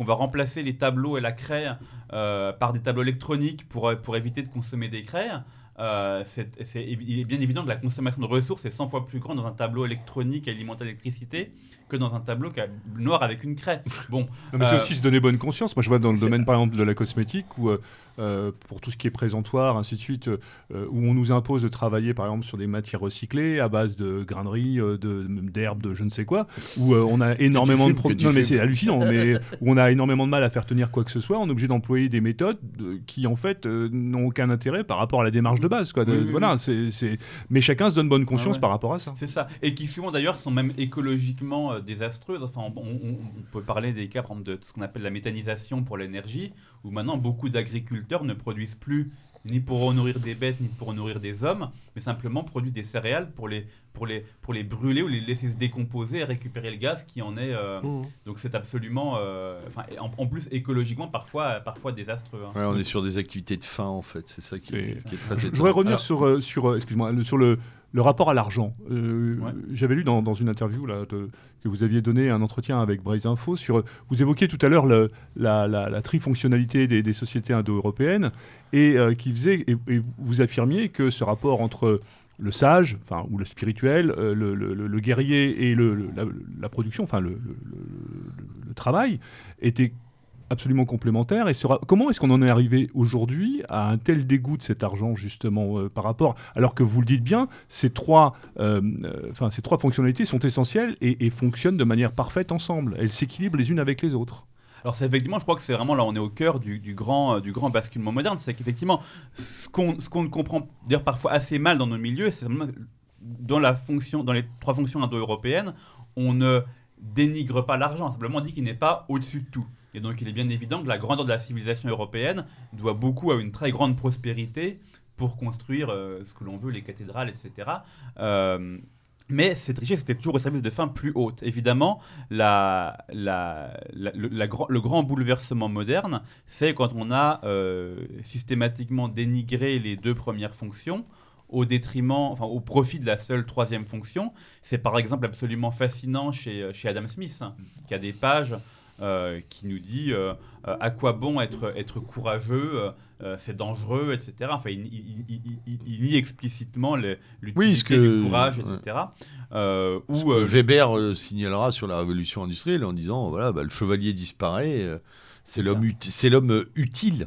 Speaker 4: qu'on va remplacer les tableaux et la craie euh, par des tableaux électroniques pour, euh, pour éviter de consommer des craies, euh, c'est, il est bien évident que la consommation de ressources est 100 fois plus grande dans un tableau électronique alimenté à l'électricité que dans un tableau noir avec une craie. Bon,
Speaker 3: Non, mais c'est
Speaker 4: Euh,
Speaker 3: aussi se donner bonne conscience. Moi, je vois dans le domaine, par exemple, de la cosmétique, où, euh, euh, pour tout ce qui est présentoir, ainsi de suite, où on nous impose de travailler, par exemple, sur des matières recyclées à base de graineries, d'herbes, de, je ne sais quoi, où on a énormément de problèmes. Non, mais c'est hallucinant, mais où on a énormément de mal à faire tenir quoi que ce soit. On est obligé d'employer des méthodes qui, en fait, n'ont aucun intérêt par rapport à la démarche de base. Quoi, voilà, c'est- Mais chacun se donne bonne conscience
Speaker 4: Ah
Speaker 3: par rapport à ça.
Speaker 4: C'est ça. Et qui souvent d'ailleurs sont même écologiquement euh, désastreuses. Enfin, on, on- on peut parler des cas par exemple, de ce qu'on appelle la méthanisation pour l'énergie, où maintenant beaucoup d'agriculteurs ne produisent plus ni pour nourrir des bêtes, ni pour nourrir des hommes, mais simplement produisent des céréales pour les, pour les, pour les brûler ou les laisser se décomposer et récupérer le gaz qui en est. euh,
Speaker 5: Mmh.
Speaker 4: Donc c'est absolument, euh, en, en plus écologiquement parfois, parfois désastreux. hein.
Speaker 1: Ouais, on est sur des activités de fin en fait, c'est ça qui, est très
Speaker 3: Je voudrais revenir
Speaker 4: Alors-
Speaker 3: sur, euh, sur, euh, excuse-moi, le- sur le, le rapport à l'argent. Euh,
Speaker 4: Ouais.
Speaker 3: J'avais lu dans, dans une interview là, de- que vous aviez donné un entretien avec Braise Info sur. Vous évoquiez tout à l'heure la, la- la trifonctionnalité des, des sociétés indo-européennes et euh, qui faisait et, et vous affirmiez que ce rapport entre le sage, enfin ou le spirituel, euh, le, le- le- le guerrier et le, la, la production, enfin le travail, était absolument complémentaire. Et sera... comment est-ce qu'on en est arrivé aujourd'hui à un tel dégoût de cet argent justement euh, par rapport, alors que vous le dites bien, ces trois, euh, euh, ces trois fonctionnalités sont essentielles et, fonctionnent de manière parfaite ensemble. Elles s'équilibrent les unes avec les autres.
Speaker 4: Alors c'est effectivement, je crois que c'est vraiment là, on est au cœur du, grand, du grand basculement moderne. C'est qu'effectivement, ce qu'on, ne comprend d'ailleurs parfois assez mal dans nos milieux, c'est dans la fonction, dans les trois fonctions indo-européennes, on ne dénigre pas l'argent. Simplement, dit qu'il n'est pas au-dessus de tout. Et donc, il est bien évident que la grandeur de la civilisation européenne doit beaucoup à une très grande prospérité pour construire euh, ce que l'on veut, les cathédrales, etc. Euh, mais cette richesse était toujours au service de fins plus hautes. Évidemment, la, le grand bouleversement moderne, c'est quand on a euh, systématiquement dénigré les deux premières fonctions au détriment, enfin au profit de la seule troisième fonction. C'est par exemple absolument fascinant chez, chez Adam Smith, hein, qui a des pages euh, qui nous dit euh, euh, à quoi bon être, être courageux, euh, euh, c'est dangereux, etc. Enfin, il, il- il- il- il- il nie explicitement le- l'utilité
Speaker 1: que-
Speaker 4: du courage, etc. Euh, ou euh,
Speaker 1: Weber euh, signalera sur la révolution industrielle en disant voilà, bah, le chevalier disparaît, euh, c'est l'homme euh, utile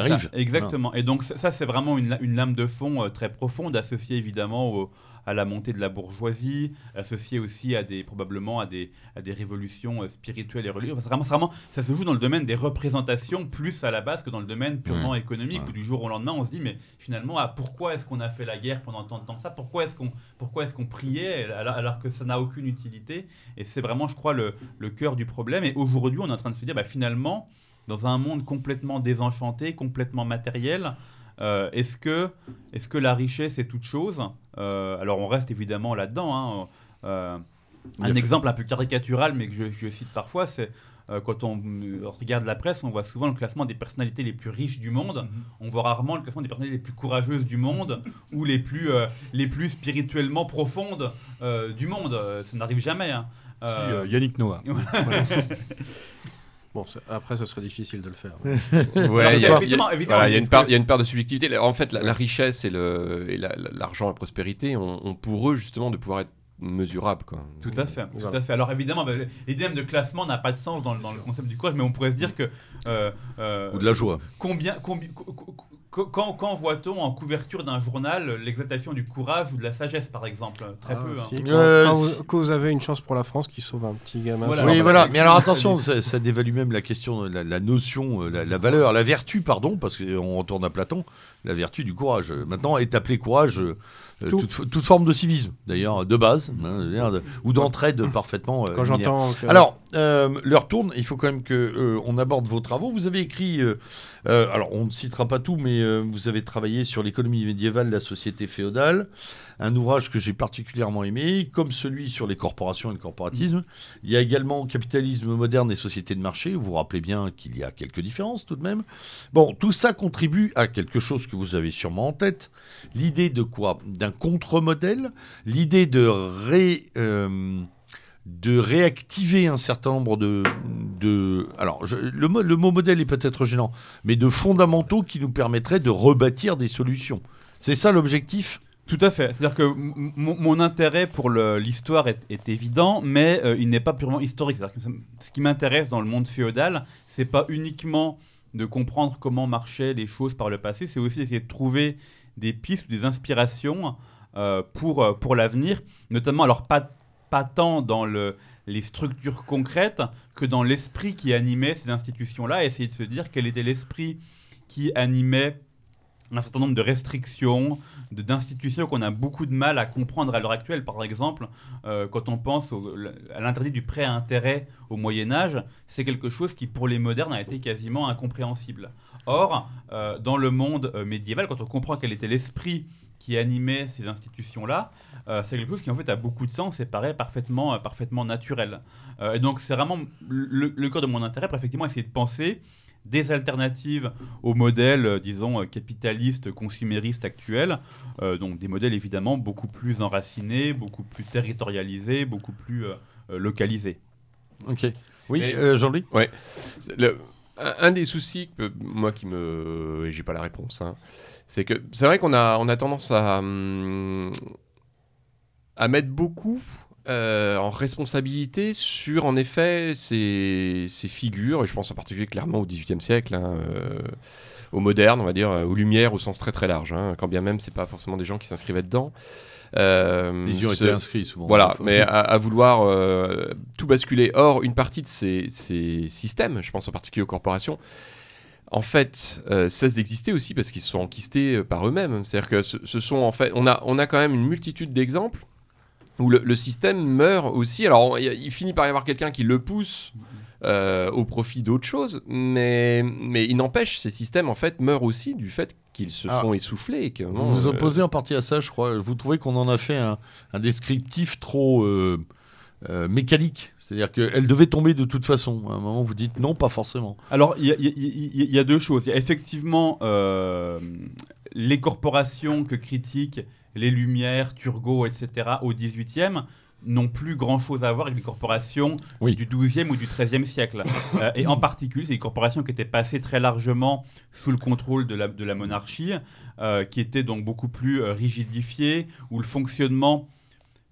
Speaker 1: qui
Speaker 4: ça,
Speaker 1: arrive.
Speaker 4: exactement. Et donc ça, ça, c'est vraiment une, la- une lame de fond euh, très profonde, associée évidemment au- à la montée de la bourgeoisie, associée aussi à des probablement à des, à des révolutions euh, spirituelles et religieuses. Enfin, vraiment, vraiment, ça se joue dans le domaine des représentations plus à la base que dans le domaine purement économique.
Speaker 1: Ouais.
Speaker 4: Où du jour au lendemain, on se dit mais finalement, ah, pourquoi est-ce qu'on a fait la guerre pendant tant de temps? Ça Pourquoi est-ce qu'on pourquoi est-ce qu'on priait alors, alors que ça n'a aucune utilité? Et c'est vraiment, je crois, le, le cœur du problème. Et aujourd'hui, on est en train de se dire bah, finalement dans un monde complètement désenchanté, complètement matériel, euh, est-ce que, est que la richesse est toute chose Euh, Alors on reste évidemment là-dedans. hein. Euh, un exemple un peu caricatural, mais que je, je cite parfois, c'est quand on regarde la presse, on voit souvent le classement des personnalités les plus riches du monde. On voit rarement le classement des personnalités les plus courageuses du monde ou les plus, euh, les plus spirituellement profondes euh, du monde. Ça n'arrive jamais. hein. Euh,
Speaker 3: Yannick Noah.
Speaker 5: Bon, après, ce serait difficile de le faire.
Speaker 2: Ouais, il il y voilà, il y y a une part de subjectivité. En fait, la, la richesse et le- et la- la- l'argent, la, prospérité ont, ont pour eux justement de pouvoir être mesurables. Quoi.
Speaker 4: Tout à fait, tout à fait. Alors évidemment, bah, l'idée même de classement n'a pas de sens dans, le- dans le concept du courage, mais on pourrait se dire que euh, euh,
Speaker 1: Ou de la joie.
Speaker 4: combien, combi- co- co- co- quand, quand voit-on en couverture d'un journal l'exaltation du courage ou de la sagesse, par exemple? Très
Speaker 5: Ah,
Speaker 4: peu. hein.
Speaker 5: si, quand,
Speaker 1: Euh,
Speaker 5: vous, quand vous avez une chance pour la France qui sauve un petit gamin.
Speaker 4: Voilà.
Speaker 1: Oui, voilà. Mais alors attention, ça, ça dévalue même la question, la, la notion, euh, la, la valeur, la vertu, pardon, parce qu'on retourne à Platon, la vertu du courage. Maintenant, est appelé courage euh,
Speaker 5: Tout.
Speaker 1: toute, toute forme de civisme, d'ailleurs, de base, hein, de- ou d'entraide parfaitement. euh,
Speaker 5: Quand j'entends. que-
Speaker 1: Alors, euh, l'heure tourne, il faut quand même que euh, on aborde vos travaux. Vous avez écrit, euh, euh, alors on ne citera pas tout, mais euh, vous avez travaillé sur l'économie médiévale de la société féodale, un ouvrage que j'ai particulièrement aimé, comme celui sur les corporations et le corporatisme. Il y a également Capitalisme moderne et société de marché. Vous vous rappelez bien qu'il y a quelques différences tout de même. Bon, tout ça contribue à quelque chose que vous avez sûrement en tête. L'idée de quoi? D'un contre-modèle, l'idée de ré... euh, de réactiver un certain nombre de... de alors, je- le, le mot modèle est peut-être gênant, mais de fondamentaux qui nous permettraient de rebâtir des solutions. C'est ça l'objectif?
Speaker 4: Tout à fait. C'est-à-dire que mon intérêt pour l'histoire est, évident, mais euh, il n'est pas purement historique. C'est-à-dire que ce qui m'intéresse dans le monde féodal, c'est pas uniquement de comprendre comment marchaient les choses par le passé, c'est aussi d'essayer de trouver des pistes, des inspirations euh, pour, euh, pour l'avenir, notamment, alors pas, pas tant dans le, les structures concrètes que dans l'esprit qui animait ces institutions-là, essayer de se dire quel était l'esprit qui animait un certain nombre de restrictions, d'institutions qu'on a beaucoup de mal à comprendre à l'heure actuelle. Par exemple, euh, quand on pense à l'interdit du prêt à intérêt au Moyen Âge, c'est quelque chose qui, pour les modernes, a été quasiment incompréhensible. Or, euh, dans le monde euh, médiéval, quand on comprend quel était l'esprit qui animait ces institutions-là, euh, c'est quelque chose qui en fait a beaucoup de sens et paraît parfaitement, euh, parfaitement naturel. Euh, et donc c'est vraiment le, le cœur de mon intérêt pour effectivement essayer de penser des alternatives au modèle, euh, disons, euh, capitaliste, consumériste actuel. Euh, donc des modèles évidemment beaucoup plus enracinés, beaucoup plus territorialisés, beaucoup plus localisés.
Speaker 1: Ok. Oui, euh, Jean-Louis?
Speaker 2: C'est le- un, des soucis que moi qui me, j'ai pas la réponse, hein, c'est que c'est vrai qu'on a on a tendance à hum, à mettre beaucoup euh, en responsabilité sur en effet ces, ces figures, et je pense en particulier clairement au XVIIIe siècle, hein, euh, au moderne, on va dire, euh, aux lumières au sens très très large, hein, quand bien même c'est pas forcément des gens qui s'inscrivaient dedans. Euh,
Speaker 1: Ils y ont été inscrits souvent.
Speaker 2: voilà, mais à, à vouloir euh, tout basculer. Or, une partie de ces, ces systèmes, je pense en particulier aux corporations, en fait, euh, cessent d'exister aussi parce qu'ils se sont enquistés euh, par eux-mêmes. C'est-à-dire que ce, ce sont en fait, on a, on a quand même une multitude d'exemples où le, le système meurt aussi. Alors, il finit par y avoir quelqu'un qui le pousse euh, au profit d'autres choses, mais, mais il n'empêche, ces systèmes en fait meurent aussi du fait qu'ils se
Speaker 1: Ah.
Speaker 2: sont essoufflés. Et que,
Speaker 1: Vous vous
Speaker 2: euh,
Speaker 1: opposez en partie à ça, je crois. Vous trouvez qu'on en a fait un, un descriptif trop euh, euh, mécanique C'est-à-dire qu'elle devait tomber de toute façon. À un moment, vous dites non, pas forcément.
Speaker 4: Alors, il y, a- y y y deux choses. Il y a effectivement euh, les corporations que critiquent les Lumières, Turgot, etc. au 18e n'ont plus grand-chose à voir avec les corporations
Speaker 1: Oui.
Speaker 4: du 12e ou du 13e siècle. Euh, et en particulier, c'est des corporations qui étaient passées très largement sous le contrôle de la, de la monarchie, euh, qui étaient donc beaucoup plus euh, rigidifiées, où le fonctionnement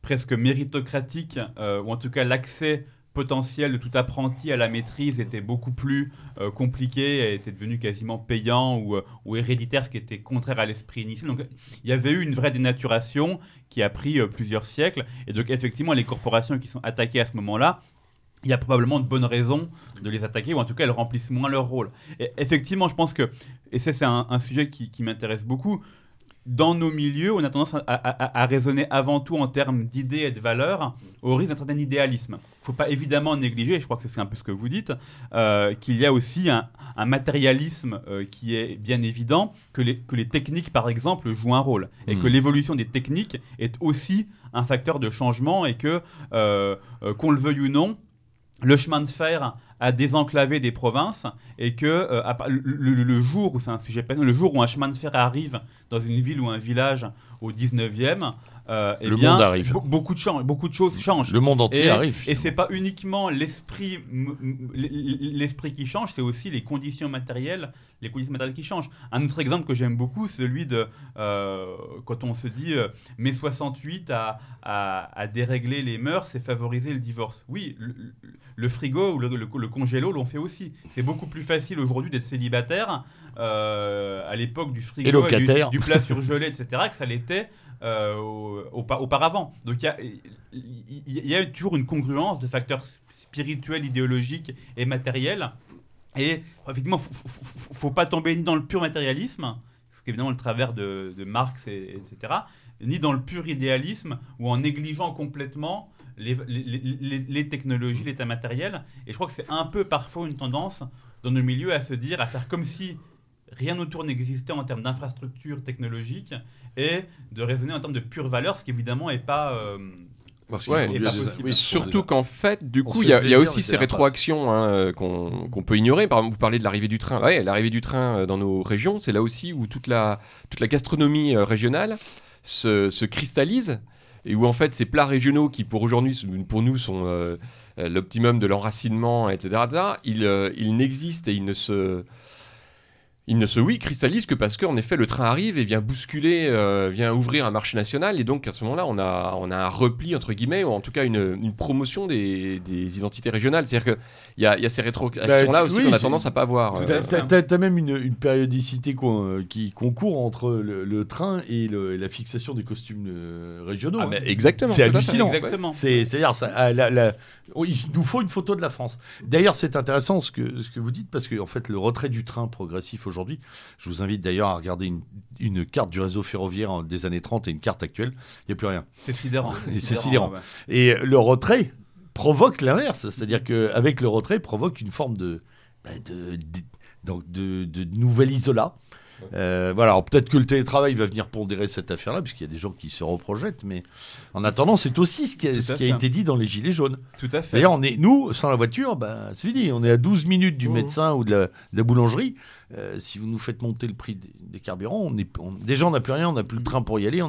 Speaker 4: presque méritocratique, ou en tout cas l'accès potentiel de tout apprenti à la maîtrise était beaucoup plus euh, compliqué était devenu quasiment payant ou, euh, ou héréditaire, ce qui était contraire à l'esprit initial. Donc il y avait eu une vraie dénaturation qui a pris euh, plusieurs siècles. Et donc effectivement, les corporations qui sont attaquées à ce moment-là, il y a probablement de bonnes raisons de les attaquer, ou en tout cas elles remplissent moins leur rôle. Et effectivement, je pense que, et c'est un, sujet qui m'intéresse beaucoup, dans nos milieux, on a tendance à, à- à- à raisonner avant tout en termes d'idées et de valeurs, au risque d'un certain idéalisme. Il ne faut pas évidemment négliger, et je crois que c'est un peu ce que vous dites, euh, qu'il y a aussi un, un matérialisme euh, qui est bien évident, que les, que les techniques, par exemple, jouent un rôle, et
Speaker 1: Hmm.
Speaker 4: que l'évolution des techniques est aussi un facteur de changement, et que, euh, qu'on le veuille ou non, le chemin de fer a désenclavé des provinces et que euh, à le, jour où c'est un sujet le jour où un chemin de fer arrive dans une ville ou un village au 19e, euh, eh
Speaker 1: Le
Speaker 4: bien,
Speaker 1: monde arrive.
Speaker 4: be- beaucoup, de chan- beaucoup de choses changent.
Speaker 1: Le monde entier
Speaker 4: Et,
Speaker 1: arrive.
Speaker 4: et c'est pas uniquement l'esprit, l'esprit qui change, c'est aussi les conditions matérielles, les conditions matérielles qui changent. Un autre exemple que j'aime beaucoup, c'est celui de euh, quand on se dit euh, mai 68 à, à, à dérégler les mœurs et favoriser le divorce. Oui, le, le frigo ou le, le- le congélo l'ont fait aussi. C'est beaucoup plus facile aujourd'hui d'être célibataire euh, à l'époque du frigo,
Speaker 1: Et
Speaker 4: du, du plat surgelé, etc., que ça l'était auparavant. Donc il y a, il il toujours une congruence de facteurs spirituels, idéologiques et matériels. Et effectivement, faut, faut, faut- pas tomber ni dans le pur matérialisme, ce qui est évidemment le travers de, Marx, et, etc., ni dans le pur idéalisme ou en négligeant complètement les- les- les technologies, l'état matériel. Et je crois que c'est un peu parfois une tendance dans nos milieux à se dire, à faire comme si rien autour n'existait en termes d'infrastructures technologiques et de raisonner en termes de pure valeur, ce qui évidemment n'est pas... euh,
Speaker 1: Parce
Speaker 2: Ouais,
Speaker 1: qu'il
Speaker 4: et
Speaker 1: faut
Speaker 4: pas
Speaker 1: des-
Speaker 4: possible.
Speaker 1: oui,
Speaker 2: Surtout qu'en fait, du
Speaker 1: On
Speaker 2: coup, il y, a- y aussi ces rétroactions hein, euh, qu'on peut ignorer. Par exemple, vous parlez de l'arrivée du train. Ouais, l'arrivée du train euh, dans nos régions, c'est là aussi où toute la, toute la gastronomie euh, régionale se, se cristallise et où en fait ces plats régionaux qui pour aujourd'hui, pour nous, sont euh, l'optimum de l'enracinement, etc., etc., ils, euh, ils n'existent et ils ne se il ne se oui cristallise que parce qu'en effet le train arrive et vient bousculer, euh, vient ouvrir un marché national et donc à ce moment-là on a, on a un repli entre guillemets ou en tout cas une, une promotion des, des identités régionales. C'est-à-dire qu'il y a, il y a ces rétroactions-là
Speaker 1: Bah,
Speaker 2: aussi
Speaker 1: oui,
Speaker 2: qu'on a tendance à pas voir.
Speaker 1: T'as-
Speaker 2: euh,
Speaker 1: T'as t'as même une, une périodicité euh, qui concourt entre le, le train et, le- et la fixation des costumes euh, régionaux.
Speaker 2: ah,
Speaker 1: hein.
Speaker 2: exactement.
Speaker 1: C'est hallucinant. C'est-à-dire, ça, ah, la- la- oh, il nous faut une photo de la France. D'ailleurs, c'est intéressant ce que, ce que vous dites, parce que en fait, le retrait du train progressif aujourd'hui, je vous invite d'ailleurs à regarder une, une carte du réseau ferroviaire des années 30 et une carte actuelle, il n'y a plus rien.
Speaker 4: C'est sidérant.
Speaker 1: Et c'est sidérant.
Speaker 4: ouais.
Speaker 1: Et le retrait provoque l'inverse, c'est-à-dire qu'avec le retrait, provoque une forme de, bah, de, de, donc de, de nouvel isolat. Euh, voilà, alors peut-être que le télétravail va venir pondérer cette affaire-là, puisqu'il y a des gens qui se reprojettent, mais en attendant, c'est aussi ce qui a, ce qui été dit dans les Gilets jaunes.
Speaker 4: Tout à fait.
Speaker 1: D'ailleurs, on est, nous, sans la voiture, ben, c'est fini, on est à 12 minutes du
Speaker 5: Mmh.
Speaker 1: médecin ou de la, de la boulangerie. Euh, si vous nous faites monter le prix des, des carburants, on est, on- déjà on n'a plus rien, on n'a plus le train pour y aller, on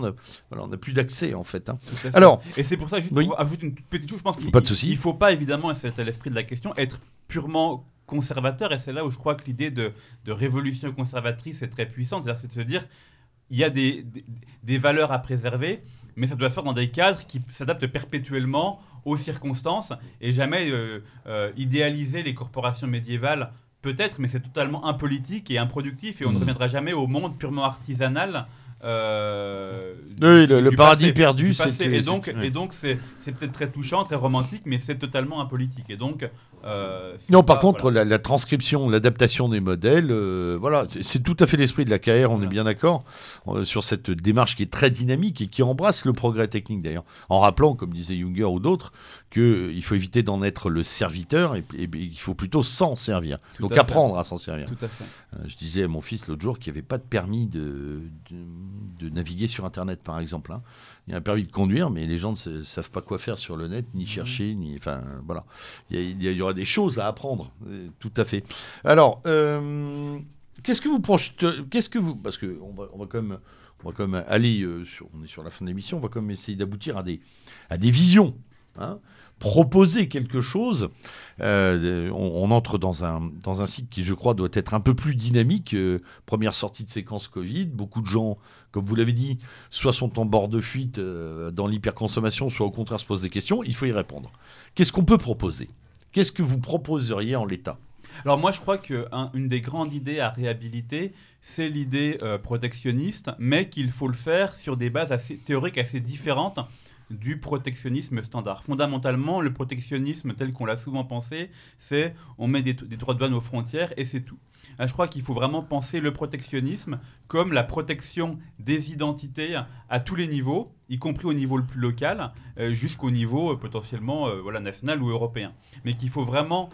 Speaker 1: voilà, n'a plus d'accès en fait. hein.
Speaker 4: Fait.
Speaker 1: Alors,
Speaker 4: et c'est pour ça, juste
Speaker 1: Oui.
Speaker 4: pour ajouter une petite chose, je pense qu'il il faut pas évidemment, et c'est à l'esprit de la question, être purement conservateur. Et c'est là où je crois que l'idée de, de révolution conservatrice est très puissante. C'est-à-dire, c'est de se dire, il y a des, des, des valeurs à préserver, mais ça doit se faire dans des cadres qui s'adaptent perpétuellement aux circonstances et jamais euh, euh, idéaliser les corporations médiévales. Peut-être, mais c'est totalement impolitique et improductif et on ne
Speaker 1: Mhm.
Speaker 4: reviendra jamais au monde purement artisanal. Euh,
Speaker 1: Oui, le- le
Speaker 4: du
Speaker 1: paradis
Speaker 4: passé,
Speaker 1: perdu, c'était-
Speaker 4: Et donc, et donc c'est, c'est peut-être très touchant, très romantique, mais c'est totalement impolitique. Et donc, euh, c'est
Speaker 1: Non, par
Speaker 4: pas-
Speaker 1: contre,
Speaker 4: voilà.
Speaker 1: la, la transcription, l'adaptation des modèles, euh, voilà, c'est- c'est tout à fait l'esprit de la KR, on
Speaker 4: Voilà.
Speaker 1: est bien d'accord, sur cette démarche qui est très dynamique et qui embrasse le progrès technique d'ailleurs, en rappelant, comme disait Junger ou d'autres, qu'il faut éviter d'en être le serviteur et, et- et qu'il faut plutôt s'en servir.
Speaker 4: Tout
Speaker 1: Donc
Speaker 4: à
Speaker 1: apprendre à s'en servir.
Speaker 4: Tout à fait.
Speaker 1: Euh, Je disais à mon fils l'autre jour qu'il n'y avait pas de permis de, de, de naviguer sur Internet, par exemple. hein. Il y a un permis de conduire, mais les gens ne savent pas quoi faire sur le net, ni chercher, ni. Enfin, voilà. Il y, a- il il aura des choses à apprendre, euh, tout à fait. Alors, euh, qu'est-ce que vous projetez Qu'est-ce que vous. Parce qu'on va, on va quand même. On va quand même aller euh, sur, on est sur la fin de l'émission, on va quand même essayer d'aboutir à des, à des visions, hein. Proposer quelque chose. Euh, on, entre dans un, dans un cycle qui, je crois, doit être un peu plus dynamique. Euh, première sortie de séquence Covid, beaucoup de gens, comme vous l'avez dit, soit sont en bord de fuite euh, dans l'hyperconsommation, soit au contraire se posent des questions. Il faut y répondre. Qu'est-ce qu'on peut proposer? Qu'est-ce que vous proposeriez en l'état?
Speaker 4: Alors moi, je crois qu'une des grandes idées à réhabiliter, c'est l'idée protectionniste, mais qu'il faut le faire sur des bases assez théoriques assez différentes du protectionnisme standard. Fondamentalement, le protectionnisme tel qu'on l'a souvent pensé, c'est on met des, droits de douane aux frontières et c'est tout. Ah, Je crois qu'il faut vraiment penser le protectionnisme comme la protection des identités à tous les niveaux, y compris au niveau le plus local, euh, jusqu'au niveau euh, potentiellement euh, voilà, national ou européen. Mais qu'il faut vraiment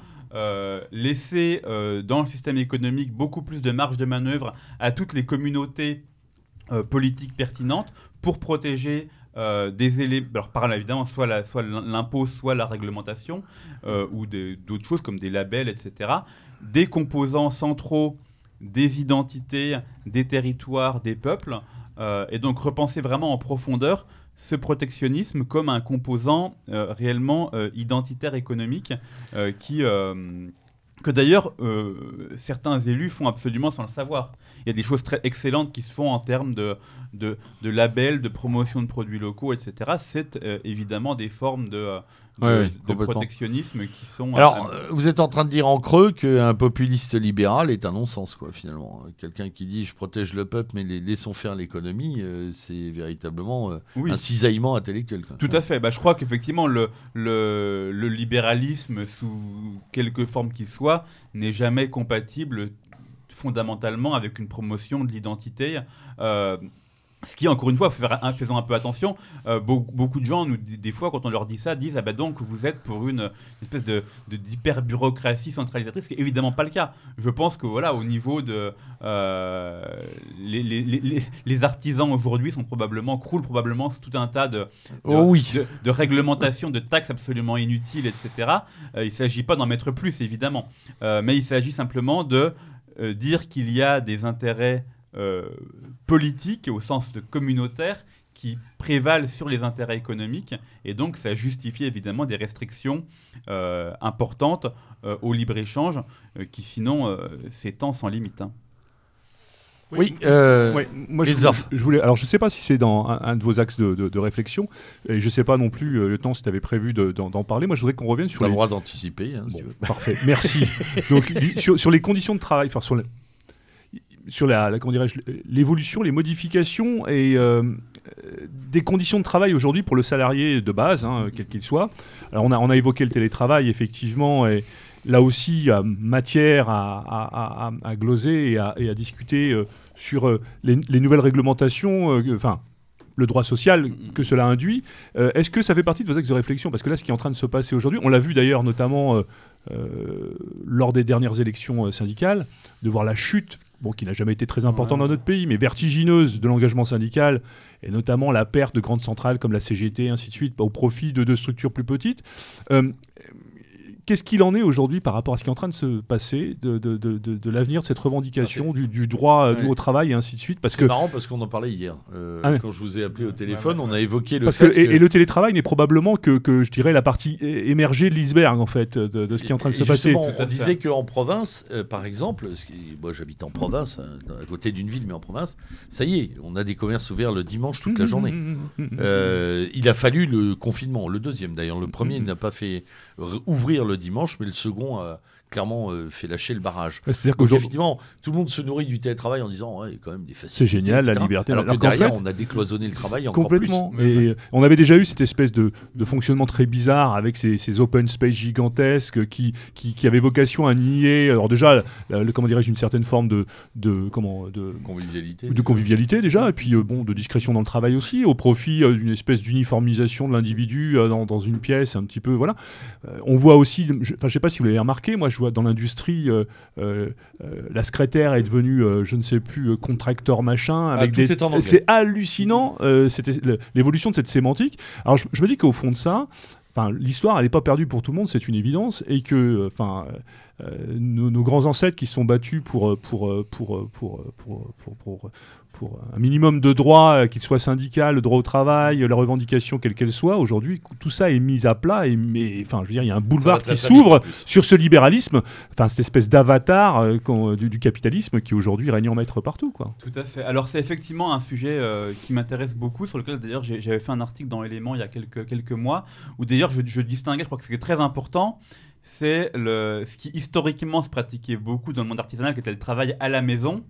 Speaker 4: laisser dans le système économique beaucoup plus de marge de manœuvre à toutes les communautés politiques pertinentes pour protéger euh, des éléments, alors par là évidemment soit la- soit l'impôt, soit la réglementation, euh, ou d'autres choses comme des labels, etc., des composants centraux des identités, des territoires, des peuples, euh, et donc repenser vraiment en profondeur ce protectionnisme comme un composant réellement identitaire économique qui, que d'ailleurs euh, certains élus font absolument sans le savoir. Il y a des choses très excellentes qui se font en termes de, de, labels, de promotion de produits locaux, etc. C'est euh, évidemment des formes de, euh, de,
Speaker 1: complètement.
Speaker 4: protectionnisme qui sont...
Speaker 1: Alors,
Speaker 4: euh,
Speaker 1: euh, vous êtes en train de dire en creux qu'un populiste libéral est un non-sens, quoi, finalement. Quelqu'un qui dit je protège le peuple, mais les, laissons faire l'économie, euh, c'est véritablement euh,
Speaker 4: oui.
Speaker 1: un cisaillement intellectuel. quoi.
Speaker 4: Tout à fait. Bah, je crois qu'effectivement, le, le, le libéralisme, sous quelque forme qu'il soit, n'est jamais compatible fondamentalement avec une promotion de l'identité. Euh, ce qui, encore une fois, faisons un peu attention, euh, beaucoup, de gens, nous, des fois, quand on leur dit ça, disent Ah ben donc, vous êtes pour une, espèce de, d'hyper-bureaucratie centralisatrice, ce qui n'est évidemment pas le cas. Je pense que, voilà, au niveau de. euh, les, les- les- les- les artisans aujourd'hui sont probablement, croulent probablement sous tout un tas de, de,
Speaker 1: Oh oui.
Speaker 4: de, de réglementation, de taxes absolument inutiles, etc. Euh, il ne s'agit pas d'en mettre plus, évidemment. Mais il s'agit simplement de dire qu'il y a des intérêts euh, politiques, au sens de communautaire, qui prévalent sur les intérêts économiques. Et donc, ça justifie évidemment des restrictions euh, importantes euh, au libre-échange, euh, qui sinon euh, s'étend sans limite. hein.
Speaker 1: Oui, euh,
Speaker 3: Ouais, moi je voulais, je voulais- alors je ne sais pas si c'est dans un, un de vos axes de, de- de réflexion, et je ne sais pas non plus euh, le temps si tu avais prévu de- d'en parler. Moi je voudrais qu'on revienne
Speaker 1: tu
Speaker 3: sur
Speaker 1: as le
Speaker 3: les,
Speaker 1: droit d'anticiper. hein,
Speaker 3: Bon,
Speaker 1: tu
Speaker 3: parfait, merci. Donc sur, sur les conditions de travail, enfin sur, sur la, la- l'évolution, les modifications et euh, euh, des conditions de travail aujourd'hui pour le salarié de base, hein, quel qu'il soit. Alors on a, on a évoqué le télétravail effectivement et là aussi matière à, à- à- gloser et à, discuter euh, sur les, les nouvelles réglementations, enfin le droit social que cela induit. Est-ce que ça fait partie de vos axes de réflexion? Parce que là, ce qui est en train de se passer aujourd'hui, on l'a vu d'ailleurs notamment lors des dernières élections syndicales, de voir la chute bon, qui n'a jamais été très importante dans notre pays, mais vertigineuse de l'engagement syndical, et notamment la perte de grandes centrales comme la CGT, et ainsi de suite, au profit de deux structures plus petites. Euh, Qu'est-ce qu'il en est aujourd'hui par rapport à ce qui est en train de se passer, de, de, de, de, de l'avenir de cette revendication, du, du droit euh, au travail et ainsi de suite Parce
Speaker 1: C'est
Speaker 3: que,
Speaker 1: marrant parce qu'on en parlait hier. Euh,
Speaker 3: Ah ouais.
Speaker 1: Quand je vous ai appelé au téléphone, on a évoqué le
Speaker 3: parce
Speaker 1: fait
Speaker 3: que, et, et le télétravail n'est probablement que, que, je dirais, la partie émergée de l'iceberg, en fait, de, de ce qui est en train de
Speaker 1: Et
Speaker 3: se passer.
Speaker 1: On disait qu'en province, euh, par exemple, ce qui- moi j'habite en province, hein, à côté d'une ville, mais en province, ça y est, on a des commerces ouverts le dimanche toute la
Speaker 3: Mmh,
Speaker 1: journée.
Speaker 3: mmh, mmh.
Speaker 1: Euh, il a fallu le confinement, le deuxième d'ailleurs. Le premier il n'a pas fait ouvrir le dimanche, mais le second a clairement euh, fait lâcher le barrage.
Speaker 3: C'est-à-dire
Speaker 1: Donc
Speaker 3: qu'aujourd'hui,
Speaker 1: effectivement, tout le monde se nourrit du télétravail en disant ouais, quand même des facilités.
Speaker 3: C'est génial, la liberté.
Speaker 1: Alors,
Speaker 3: Alors
Speaker 1: que derrière,
Speaker 3: fait,
Speaker 1: on a décloisonné le travail encore
Speaker 3: Complètement.
Speaker 1: plus.
Speaker 3: Et on avait déjà eu cette espèce de, de fonctionnement très bizarre avec ces, ces open space gigantesques qui, qui, qui avaient vocation à nier, alors déjà, la- comment dirais-je, une certaine forme de, de, comment, de,
Speaker 1: Convivialité.
Speaker 3: de convivialité déjà, et puis euh, bon, de discrétion dans le travail aussi, au profit euh, d'une espèce d'uniformisation de l'individu dans, dans une pièce, un petit peu, voilà. On voit aussi, je, je sais pas si vous l'avez remarqué, moi je vois dans l'industrie, euh, euh, euh, la secrétaire est devenue, je ne sais plus, contracteur machin, avec
Speaker 1: Ah,
Speaker 3: des, c'est hallucinant l'évolution de cette sémantique. Alors je, je me dis qu'au fond de ça, enfin l'histoire elle n'est pas perdue pour tout le monde, c'est une évidence, et que enfin euh, nos, nos grands ancêtres qui se sont battus pour, pour, pour, pour, pour, pour, pour, pour un minimum de droits, euh, qu'il soit syndical, le droit au travail, euh, la revendication quelle qu'elle soit, aujourd'hui tout ça est mis à plat, et, mais, enfin je veux dire, il y a un boulevard qui s'ouvre sur ce libéralisme, enfin cette espèce d'avatar euh, qu'on- du, du capitalisme qui aujourd'hui règne en maître partout. Quoi.
Speaker 4: Tout à fait. Alors c'est effectivement un sujet euh, qui m'intéresse beaucoup, sur lequel d'ailleurs j'avais fait un article dans Éléments il y a quelques, quelques mois, où d'ailleurs je, je distinguais, je crois que ce qui est très important, c'est ce qui historiquement se pratiquait beaucoup dans le monde artisanal, qui était le travail à la maison,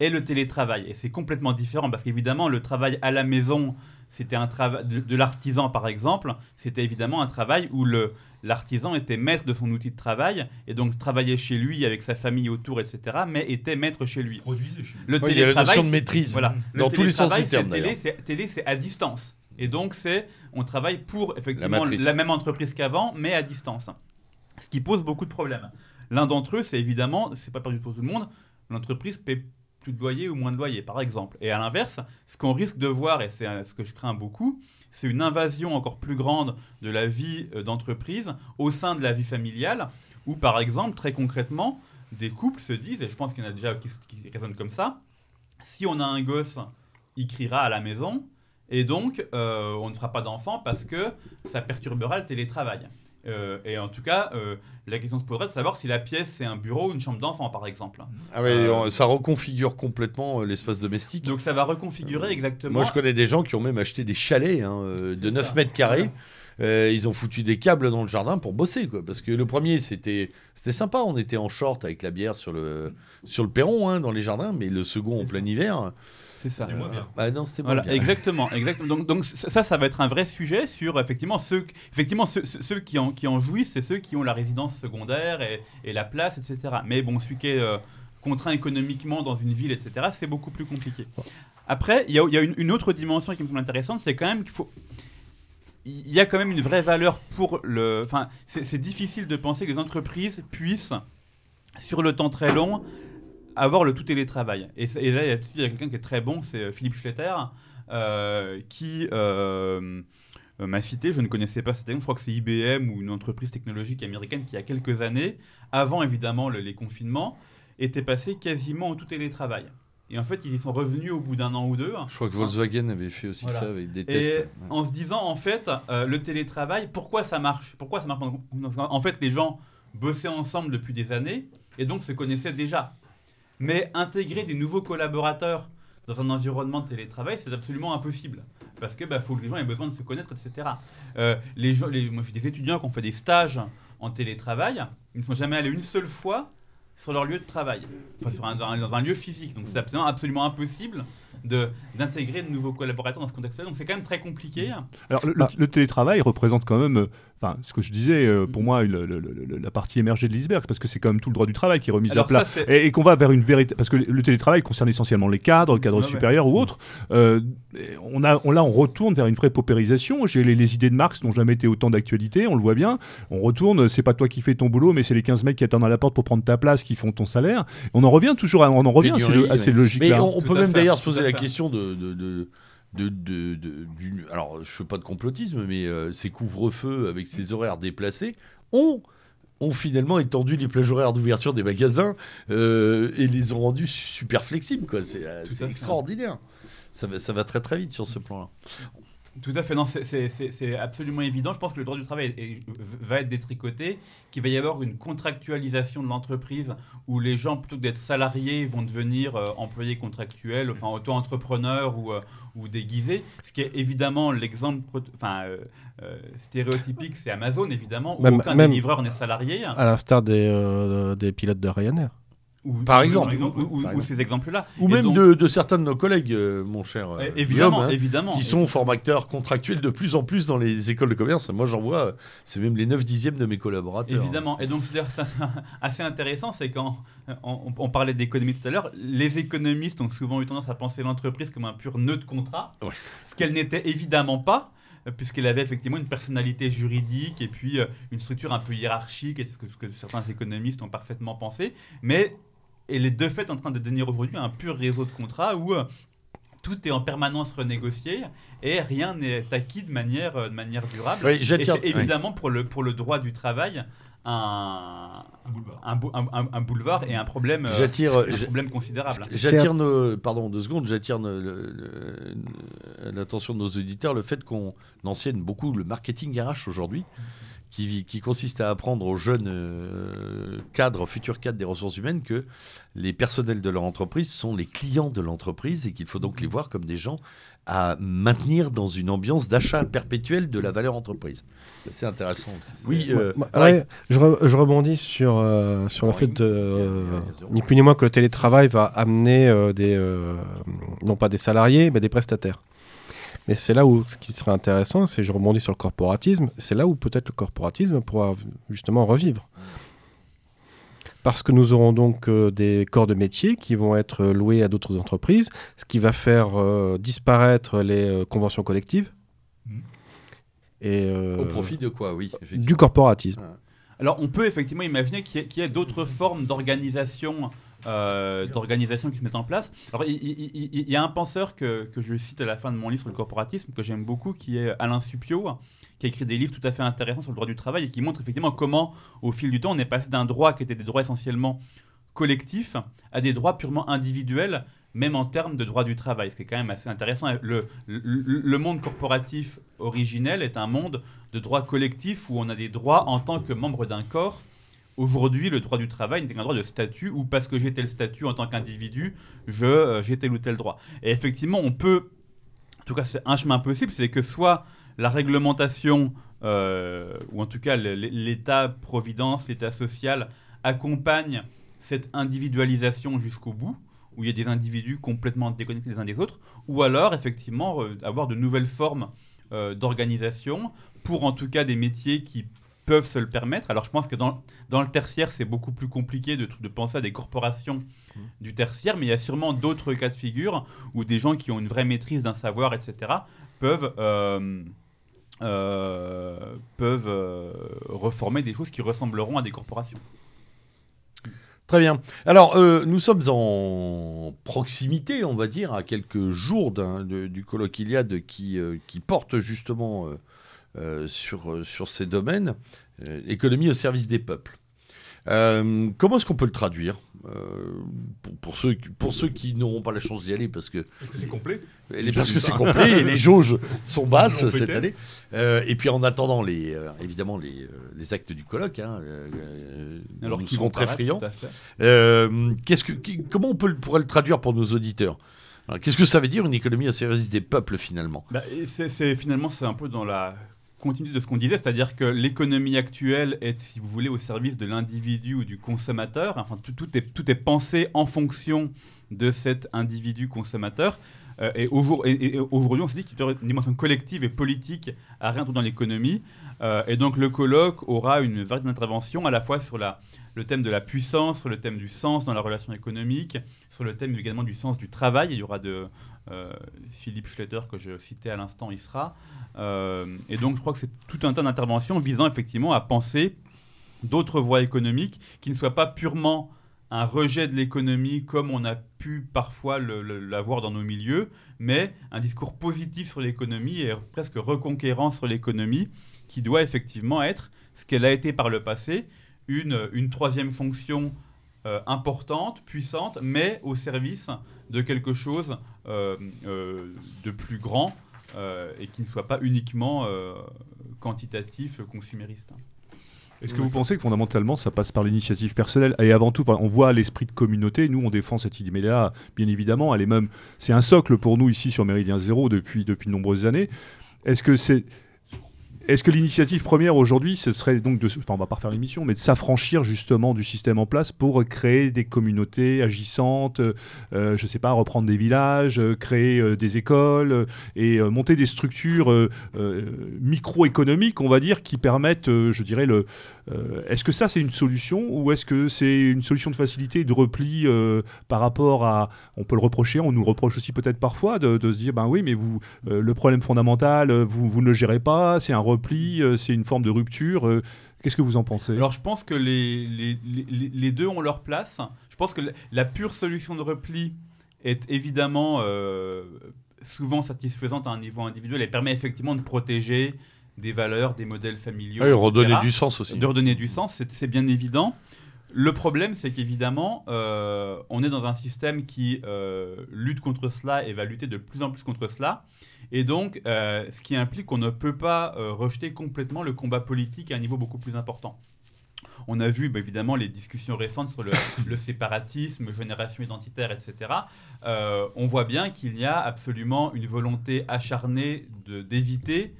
Speaker 4: et le télétravail. Et c'est complètement différent, parce qu'évidemment le travail à la maison, c'était un travail de, de l'artisan par exemple, c'était évidemment un travail où le l'artisan était maître de son outil de travail et donc travaillait chez lui avec sa famille autour, etc. Mais était maître chez lui. Le
Speaker 1: Ouais, il y a la
Speaker 4: télétravail,
Speaker 1: notion de maîtrise.
Speaker 4: voilà. Le
Speaker 1: Dans tous les sens
Speaker 4: télétravail,
Speaker 1: du terme,
Speaker 4: télé, c'est- Télé, c'est à distance. Et donc, c'est on travaille pour effectivement
Speaker 1: matrice.
Speaker 4: la même entreprise qu'avant, mais à distance. Ce qui pose beaucoup de problèmes. L'un d'entre eux, c'est évidemment, c'est pas perdu pour tout le monde, l'entreprise paie de loyer ou moins de loyer, par exemple. Et à l'inverse, ce qu'on risque de voir, et c'est ce que je crains beaucoup, c'est une invasion encore plus grande de la vie euh, d'entreprise au sein de la vie familiale, où par exemple, très concrètement, des couples se disent, et je pense qu'il y en a déjà qui, qui comme ça, si on a un gosse, il criera à la maison, et donc euh, on ne fera pas d'enfant parce que ça perturbera le télétravail. Euh, et en tout cas, euh, la question se poserait de savoir si la pièce c'est un bureau ou une chambre d'enfant, par exemple.
Speaker 1: Ah ouais,
Speaker 4: Euh,
Speaker 1: ça reconfigure complètement l'espace domestique.
Speaker 4: Donc ça va reconfigurer exactement.
Speaker 1: Moi, je connais des gens qui ont même acheté des chalets hein, de
Speaker 4: C'est
Speaker 1: 9
Speaker 4: ça.
Speaker 1: mètres carrés. Ils ont foutu des câbles dans le jardin pour bosser, quoi. Parce que le premier, c'était c'était sympa. On était en short avec la bière sur le, sur le perron, hein, dans les jardins. Mais le second, en plein hiver.
Speaker 4: C'est ça.
Speaker 1: Ah non, c'était moins
Speaker 4: Voilà,
Speaker 1: bien.
Speaker 4: exactement, exactement. Donc, donc ça, ça va être un vrai sujet sur effectivement ceux, effectivement ceux, qui en, qui en jouissent, c'est ceux qui ont la résidence secondaire et, et la place, etc. Mais bon, celui qui est euh, contraint économiquement dans une ville, etc., c'est beaucoup plus compliqué. Après, il y a, il y a une, une autre dimension qui me semble intéressante, c'est quand même qu'il faut il y a quand même une vraie valeur pour le. Enfin, c'est difficile de penser que les entreprises puissent, sur le temps très long, avoir le tout télétravail. Et, et là, il y a, quelqu'un qui est très bon, c'est euh, Philippe Schletter, euh, qui euh, m'a cité, je ne connaissais pas cette je crois que c'est IBM ou une entreprise technologique américaine qui, il y a quelques années, avant évidemment le- les confinements, était passé quasiment au tout télétravail. Et en fait, ils y sont revenus au bout d'un an ou deux.
Speaker 1: Je crois que Volkswagen avait fait aussi
Speaker 4: Voilà.
Speaker 1: ça avec des
Speaker 4: Et
Speaker 1: tests. ouais.
Speaker 4: en se disant, en fait, euh, le télétravail, pourquoi ça marche? Pourquoi ça marche? En fait, les gens bossaient ensemble depuis des années et donc se connaissaient déjà. Mais intégrer des nouveaux collaborateurs dans un environnement de télétravail, c'est absolument impossible. Parce que bah, faut que les gens aient besoin de se connaître, etc. Euh, les gens, les, moi, j'ai des étudiants qui ont fait des stages en télétravail. Ils ne sont jamais allés une seule fois sur leur lieu de travail, enfin sur dans, un, lieu physique. Donc c'est absolument, impossible d'intégrer de nouveaux collaborateurs dans ce contexte-là. Donc c'est quand même très compliqué.
Speaker 3: Alors le, télétravail représente quand même enfin, ce que je disais, euh, pour
Speaker 4: Mhm.
Speaker 3: moi, le- le- le- la partie émergée de l'iceberg, parce que c'est quand même tout le droit du travail qui est remis à
Speaker 4: Alors
Speaker 3: plat.
Speaker 4: ça,
Speaker 3: Et, et qu'on va vers une vérité. Parce que le télétravail concerne essentiellement les cadres, cadres
Speaker 4: Ouais, ouais.
Speaker 3: supérieurs ou autres. Euh, on a, on, là, on retourne vers une vraie paupérisation. J'ai les, les idées de Marx n'ont jamais été autant d'actualité, on le voit bien. On retourne, c'est pas toi qui fais ton boulot, mais c'est les 15 mecs qui attendent à la porte pour prendre ta place qui font ton salaire. On en revient toujours à, on en revient à ces, à ces
Speaker 1: ouais.
Speaker 3: logiques-là.
Speaker 1: Mais on, peut
Speaker 4: à
Speaker 1: même d'ailleurs se poser
Speaker 4: à
Speaker 1: la question de. de, de de, de- de- du- alors, je fais pas de complotisme, mais euh, ces couvre-feux avec ces horaires déplacés ont, ont finalement étendu les plages horaires d'ouverture des magasins euh, et les ont rendus su- super flexibles. C'est euh, extraordinaire. Ça va, ça va très très vite sur ce plan-là.
Speaker 4: Tout à fait, non, c'est- absolument évident. Je pense que le droit du travail est- est- va être détricoté, qu'il va y avoir une contractualisation de l'entreprise où les gens, plutôt que d'être salariés, vont devenir euh, employés contractuels, enfin auto-entrepreneurs ou, euh, ou déguisés. Ce qui est évidemment l'exemple enfin, euh, stéréotypique, c'est Amazon, évidemment, où
Speaker 5: Même-
Speaker 4: aucun
Speaker 5: même-
Speaker 4: des livreurs n'est salarié.
Speaker 5: À l'instar des, des pilotes de Ryanair.
Speaker 4: Ou,
Speaker 1: Par
Speaker 4: ou-
Speaker 1: exemple.
Speaker 4: ou- ou- ou-
Speaker 1: Par
Speaker 4: ou
Speaker 1: exemple.
Speaker 4: ces exemples-là.
Speaker 1: Ou
Speaker 4: Et
Speaker 1: même
Speaker 4: donc-
Speaker 1: de, de certains de nos collègues, euh, mon cher. euh,
Speaker 4: Eh, Évidemment,
Speaker 1: Guillaume, hein,
Speaker 4: évidemment.
Speaker 1: qui sont formateurs contractuels de plus en plus dans les écoles de commerce. Moi, j'en vois, euh, c'est même les 9 dixièmes de mes collaborateurs.
Speaker 4: Évidemment. Et donc, c'est assez intéressant, c'est quand on, on parlait d'économie tout à l'heure, les économistes ont souvent eu tendance à penser l'entreprise comme un pur nœud de contrat,
Speaker 1: Ouais.
Speaker 4: ce qu'elle n'était évidemment pas puisqu'elle avait effectivement une personnalité juridique et puis une structure un peu hiérarchique, et ce que certains économistes ont parfaitement pensé, mais elle est de fait en train de devenir aujourd'hui un pur réseau de contrats où euh, tout est en permanence renégocié et rien n'est acquis de manière, euh, de manière durable.
Speaker 1: Oui,
Speaker 4: Et
Speaker 1: j'attire.
Speaker 4: c'est évidemment pour le, pour le droit du travail un, un, bou- un- un- un boulevard et un problème, euh, un problème considérable.
Speaker 1: J'attire nos, pardon deux secondes, j'attire l'attention de nos auditeurs le fait qu'on enseigne beaucoup le marketing RH aujourd'hui, qui, qui consiste à apprendre aux jeunes euh, cadres, futurs cadres des ressources humaines, que les personnels de leur entreprise sont les clients de l'entreprise et qu'il faut donc les voir comme des gens à maintenir dans une ambiance d'achat perpétuel de la valeur entreprise. C'est intéressant aussi. Oui, euh,
Speaker 5: Moi-
Speaker 1: ouais.
Speaker 5: ouais, je, re- je rebondis sur, euh, sur le
Speaker 1: Ouais,
Speaker 5: fait de, euh, ni plus ni moins que le télétravail va amener euh, des, euh, non pas des salariés, mais des prestataires. Mais c'est là où ce qui serait intéressant, c'est je rebondis sur le corporatisme, c'est là où peut-être le corporatisme pourra justement revivre. Parce que nous aurons donc euh, des corps de métier qui vont être loués à d'autres entreprises, ce qui va faire euh, disparaître les euh, conventions collectives. Et, euh,
Speaker 1: Au profit de quoi, oui.
Speaker 5: du corporatisme.
Speaker 4: Alors, on peut effectivement imaginer qu'il y ait, qu'il y ait d'autres formes d'organisation. Euh, d'organisation qui se mettent en place. Alors, il, y a un penseur que, que je cite à la fin de mon livre sur le corporatisme, que j'aime beaucoup, qui est Alain Supio, qui a écrit des livres tout à fait intéressants sur le droit du travail et qui montre effectivement comment, au fil du temps, on est passé d'un droit qui était des droits essentiellement collectifs à des droits purement individuels, même en termes de droit du travail, ce qui est quand même assez intéressant. Le, le, le monde corporatif originel est un monde de droit collectif où on a des droits en tant que membre d'un corps. Aujourd'hui, le droit du travail n'est qu'un droit de statut où parce que j'ai tel statut en tant qu'individu, euh, j'ai tel ou tel droit. Et effectivement, on peut, en tout cas c'est un chemin possible, c'est que soit la réglementation, euh, ou en tout cas l'État-providence, l'État social, accompagne cette individualisation jusqu'au bout, où il y a des individus complètement déconnectés les uns des autres, ou alors effectivement avoir de nouvelles formes euh, d'organisation pour en tout cas des métiers qui peuvent se le permettre. Alors je pense que dans, dans le tertiaire, c'est beaucoup plus compliqué de, de penser à des corporations du tertiaire, mais il y a sûrement d'autres cas de figure où des gens qui ont une vraie maîtrise d'un savoir, etc., peuvent, euh, euh, peuvent euh, reformer des choses qui ressembleront à des corporations.
Speaker 1: Très bien. Alors, euh, nous sommes en proximité, on va dire, à quelques jours du colloque Iliade qui, qui porte justement sur, euh, sur ces domaines, euh, économie au service des peuples. Euh, comment est-ce qu'on peut le traduire euh, pour, pour ceux, qui- pour ceux qui n'auront pas la chance d'y aller parce que
Speaker 3: Parce que c'est complet.
Speaker 1: les- parce que c'est complet et les jauges sont basses cette année. Euh, et puis en attendant les, euh, évidemment les, euh, les actes du colloque, hein, euh, euh,
Speaker 4: Alors
Speaker 1: serons
Speaker 4: vont
Speaker 1: très friands. Euh, qu'est-ce que, qui- comment on peut, pourrait le traduire pour nos auditeurs? Alors, Qu'est-ce que ça veut dire une économie au service des peuples finalement?
Speaker 4: Bah, et c'est, c'est- finalement, c'est un peu dans la continuité de ce qu'on disait, c'est-à-dire que l'économie actuelle est, si vous voulez, au service de l'individu ou du consommateur. Enfin, tout, est, tout est pensé en fonction de cet individu consommateur. Euh, et, au jour- et- et aujourd'hui, on se dit qu'il y a une dimension collective et politique à rien dans l'économie. Euh, et donc le colloque aura une variété d'interventions à la fois sur la, le thème de la puissance, sur le thème du sens dans la relation économique, sur le thème également du sens du travail. Il y aura de euh, Philippe Schletter que je citais à l'instant, il sera. Euh, et donc je crois que c'est tout un tas d'interventions visant effectivement à penser d'autres voies économiques qui ne soient pas purement un rejet de l'économie comme on a pu parfois l'avoir dans nos milieux, mais un discours positif sur l'économie et presque reconquérant sur l'économie qui doit effectivement être ce qu'elle a été par le passé, une, une troisième fonction euh, importante, puissante, mais au service de quelque chose euh, euh, de plus grand et qui ne soit pas uniquement quantitatif, consumériste.
Speaker 3: Est-ce que vous pensez que fondamentalement ça passe par l'initiative personnelle et avant tout, on voit l'esprit de communauté. Nous, on défend cette idée-là, bien évidemment. Elle est même, c'est un socle pour nous ici sur Méridien Zéro depuis depuis de nombreuses années. Est-ce que c'est est-ce que l'initiative première aujourd'hui, ce serait donc de, enfin on va pas refaire l'émission, mais de s'affranchir justement du système en place pour créer des communautés agissantes, euh, je sais pas, reprendre des villages, euh, créer euh, des écoles et monter des structures microéconomiques, on va dire, qui permettent, je dirais, le. Euh, est-ce que ça c'est une solution ou est-ce que c'est une solution de facilité, de repli euh, par rapport à, on peut le reprocher, on nous reproche aussi peut-être parfois de, se dire, ben oui, mais vous, euh, le problème fondamental, vous, vous ne le gérez pas, c'est un repli, c'est une forme de rupture. Qu'est-ce que vous en pensez?
Speaker 4: Alors je pense que les, les, les- deux ont leur place. Je pense que la- pure solution de repli est évidemment souvent satisfaisante à un niveau individuel. Elle permet effectivement de protéger des valeurs, des modèles familiaux.
Speaker 1: Oui, redonner du sens aussi.
Speaker 4: de redonner du sens, c'est bien évident. Le problème, c'est qu'évidemment, euh, on est dans un système qui euh, lutte contre cela et va lutter de plus en plus contre cela. Et donc, euh, ce qui implique qu'on ne peut pas rejeter complètement le combat politique à un niveau beaucoup plus important. On a vu bah, évidemment les discussions récentes sur le, le séparatisme, génération identitaire, etc. On voit bien qu'il y a absolument une volonté acharnée d'éviter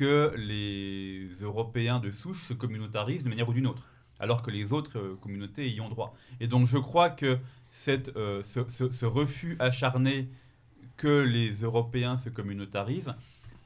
Speaker 4: que les Européens de souche se communautarisent de manière ou d'une autre, alors que les autres euh, communautés y ont droit. Et donc je crois que cette, euh, ce, ce- ce refus acharné que les Européens se communautarisent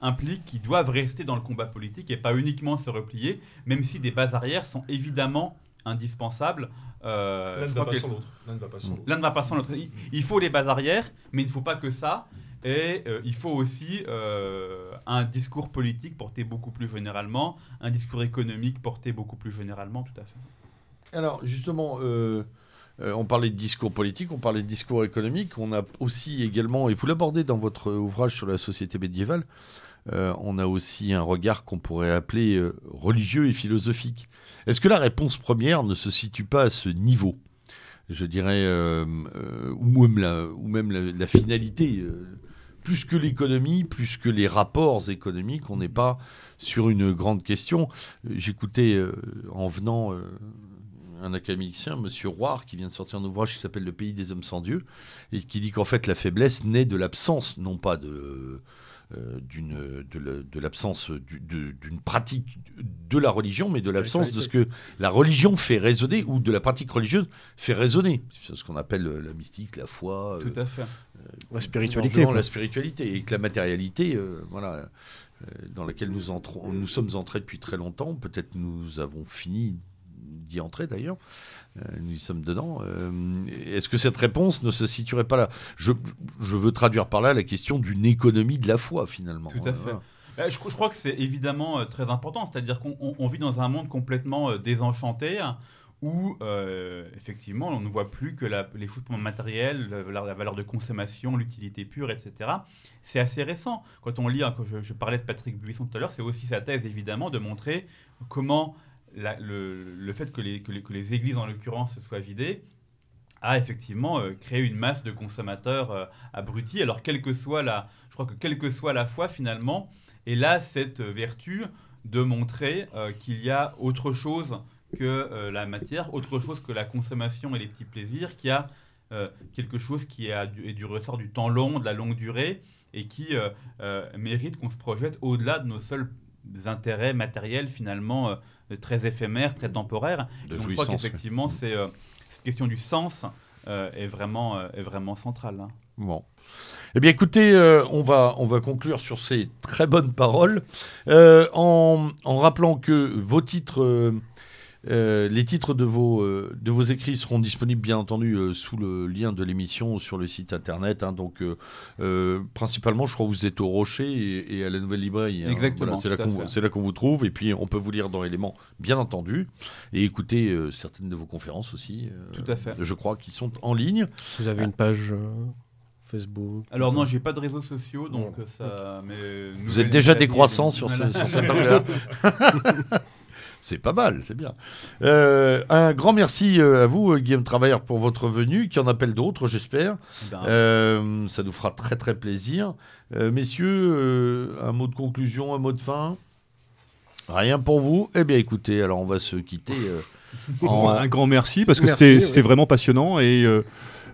Speaker 4: implique qu'ils doivent rester dans le combat politique et pas uniquement se replier, même si des bases arrières sont évidemment indispensables. Euh,
Speaker 6: L'un ne
Speaker 4: crois
Speaker 6: va pas
Speaker 4: que
Speaker 6: sans l'autre. L'un ne va pas sans l'autre.
Speaker 4: L'un ne va pas sans l'autre. Il, il faut les bases arrières, mais il ne faut pas que ça. Et euh, il faut aussi euh, un discours politique porté beaucoup plus généralement, un discours économique porté beaucoup plus généralement, tout à fait.
Speaker 1: Alors justement, euh, on parlait de discours politique, on parlait de discours économique, on a aussi également, et vous l'abordez dans votre ouvrage sur la société médiévale, on a aussi un regard qu'on pourrait appeler religieux et philosophique. Est-ce que la réponse première ne se situe pas à ce niveau? Je dirais, ou même la, finalité plus que l'économie, plus que les rapports économiques, on n'est pas sur une grande question. J'écoutais euh, en venant euh, un académicien, Monsieur Roire, qui vient de sortir un ouvrage qui s'appelle Le pays des hommes sans Dieu, et qui dit qu'en fait la faiblesse naît de l'absence, non pas de d'une de la- de l'absence d'une pratique de la religion, mais de l'absence de ce que la religion fait résonner ou de la pratique religieuse fait résonner. C'est ce qu'on appelle euh, la mystique, la foi, euh,
Speaker 4: Tout à fait.
Speaker 5: La spiritualité.
Speaker 1: La spiritualité et que la matérialité, euh, voilà, euh, dans laquelle nous entrons, nous sommes entrés depuis très longtemps. Peut-être nous avons fini d'y entrer d'ailleurs. Euh, nous y sommes dedans. Euh, Est-ce que cette réponse ne se situerait pas là? Je, je veux traduire par là la question d'une économie de la foi finalement.
Speaker 4: Tout à
Speaker 1: Euh,
Speaker 4: fait.
Speaker 1: voilà.
Speaker 4: Euh, Je, je crois que c'est évidemment euh, très important, c'est-à-dire qu'on on- on vit dans un monde complètement désenchanté hein, où euh, effectivement on ne voit plus que la- les choses matérielles, la, la valeur de consommation, l'utilité pure, etc. C'est assez récent. Quand on lit, hein, quand je, je parlais de Patrick Buisson tout à l'heure, c'est aussi sa thèse évidemment de montrer comment le, le fait que les, que les- que les églises en l'occurrence soient vidées a effectivement euh, créé une masse de consommateurs euh, abrutis. Alors quelle que soit la, je crois que quelle que soit la foi finalement, et là, cette vertu de montrer euh, qu'il y a autre chose que la matière, autre chose que la consommation et les petits plaisirs, qu'il y a quelque chose qui est, du, est du ressort du temps long, de la longue durée, et qui mérite qu'on se projette au-delà de nos seuls intérêts matériels finalement très éphémères, très temporaires.
Speaker 1: De
Speaker 4: Donc, je crois qu'effectivement, c'est euh, cette question du sens euh, est vraiment, euh, est vraiment centrale. là.
Speaker 1: Bon. Eh bien, écoutez, euh, on, va, on va conclure sur ces très bonnes paroles euh, en, en rappelant que vos titres, euh, euh, les titres de vos, euh, de vos écrits seront disponibles, bien entendu, euh, sous le lien de l'émission sur le site internet. hein. donc, euh, euh, principalement, je crois que vous êtes au Rocher et, et à la Nouvelle Librairie. hein.
Speaker 4: Exactement,
Speaker 1: Voilà, c'est là qu'on
Speaker 4: fait.
Speaker 1: c'est là qu'on vous trouve. Et puis, on peut vous lire dans Éléments, bien entendu, et écouter euh, certaines de vos conférences aussi. euh,
Speaker 4: Tout à fait.
Speaker 1: Je crois qu'ils sont en ligne.
Speaker 5: Vous avez une page euh, Facebook
Speaker 4: Alors non, j'ai pas de réseaux sociaux, donc ça. Mais
Speaker 1: Vous êtes déjà décroissant sur, ce, sur cet angle-là. c'est pas mal, c'est bien. Euh, un grand merci euh, à vous, Guillaume Travailleur, pour votre venue, qui en appelle d'autres, j'espère.
Speaker 4: Ben,
Speaker 1: Euh, ça nous fera très très plaisir. Euh, messieurs, euh, un mot de conclusion, un mot de fin? Rien pour vous? Eh bien écoutez, alors on va se quitter. euh, en-
Speaker 3: Un grand merci parce que c'était vraiment passionnant et euh,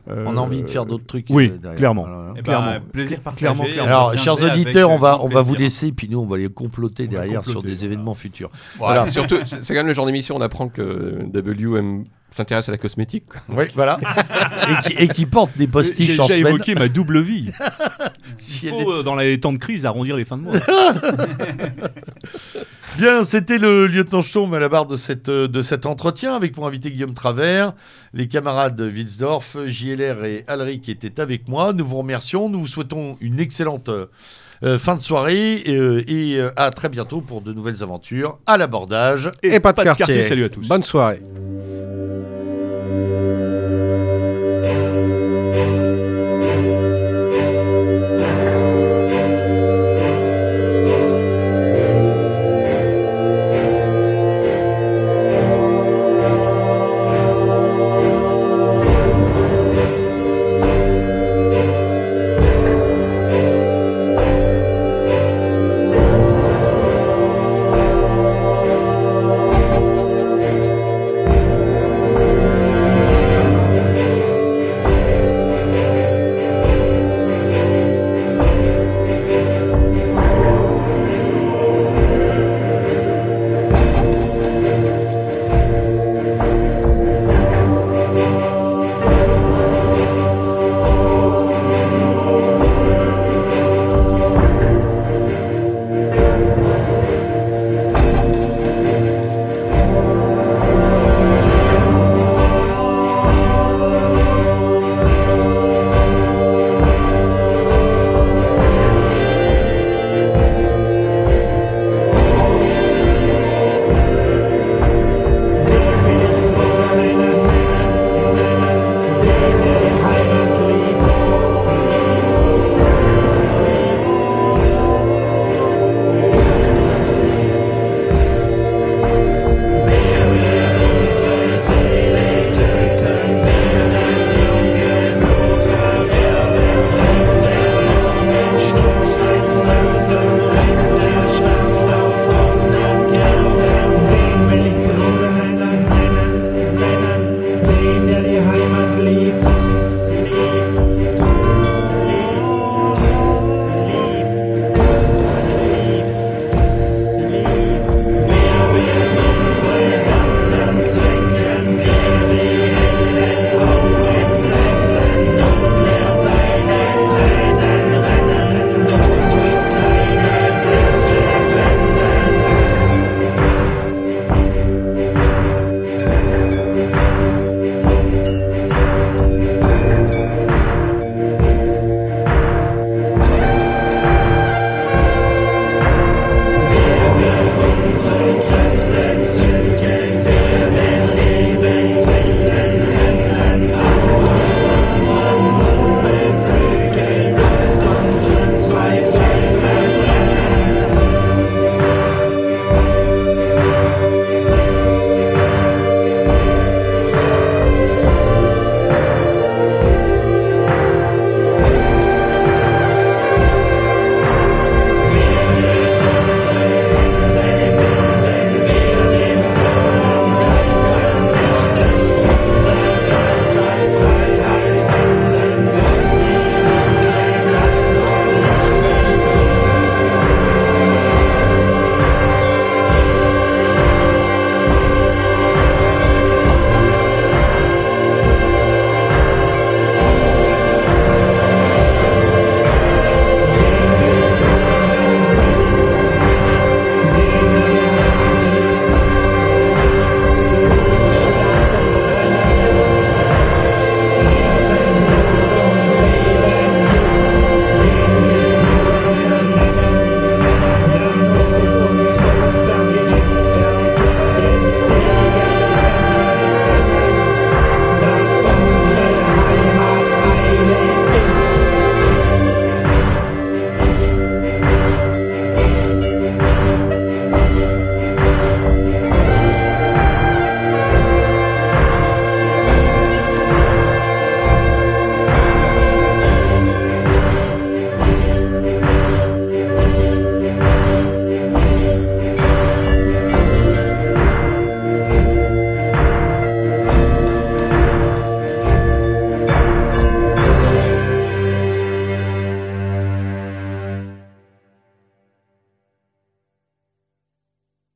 Speaker 1: on a envie de faire d'autres trucs.
Speaker 3: oui,
Speaker 1: euh, derrière.
Speaker 3: clairement.
Speaker 1: Voilà,
Speaker 4: eh ben,
Speaker 3: clairement.
Speaker 4: plaisir partagé.
Speaker 3: Clairement.
Speaker 1: Alors, chers auditeurs, on va, on va vous laisser, puis nous, on va les comploter
Speaker 3: On
Speaker 1: derrière sur des
Speaker 3: voilà.
Speaker 1: événements futurs.
Speaker 2: Voilà. Et surtout, c'est quand même le genre d'émission où on apprend que W aime- s'intéresse à la cosmétique.
Speaker 1: Oui, voilà. et, qui, et qui porte des
Speaker 3: J'ai
Speaker 1: postiches en
Speaker 3: déjà
Speaker 1: semaine.
Speaker 3: évoqué ma double vie.
Speaker 1: Si
Speaker 3: Il
Speaker 1: elle
Speaker 3: faut, euh, dans les temps de crise, arrondir les fins de mois.
Speaker 1: Bien, c'était le lieutenant Sturm à la barre de, cette, euh, de cet entretien avec pour invité Guillaume Travers, les camarades Wilsdorf, JLR et Alric qui étaient avec moi. Nous vous remercions, nous vous souhaitons une excellente euh, euh, fin de soirée euh, et euh, à très bientôt pour de nouvelles aventures à l'abordage.
Speaker 5: Et, pas de quartier.
Speaker 3: Salut à tous.
Speaker 5: Bonne soirée.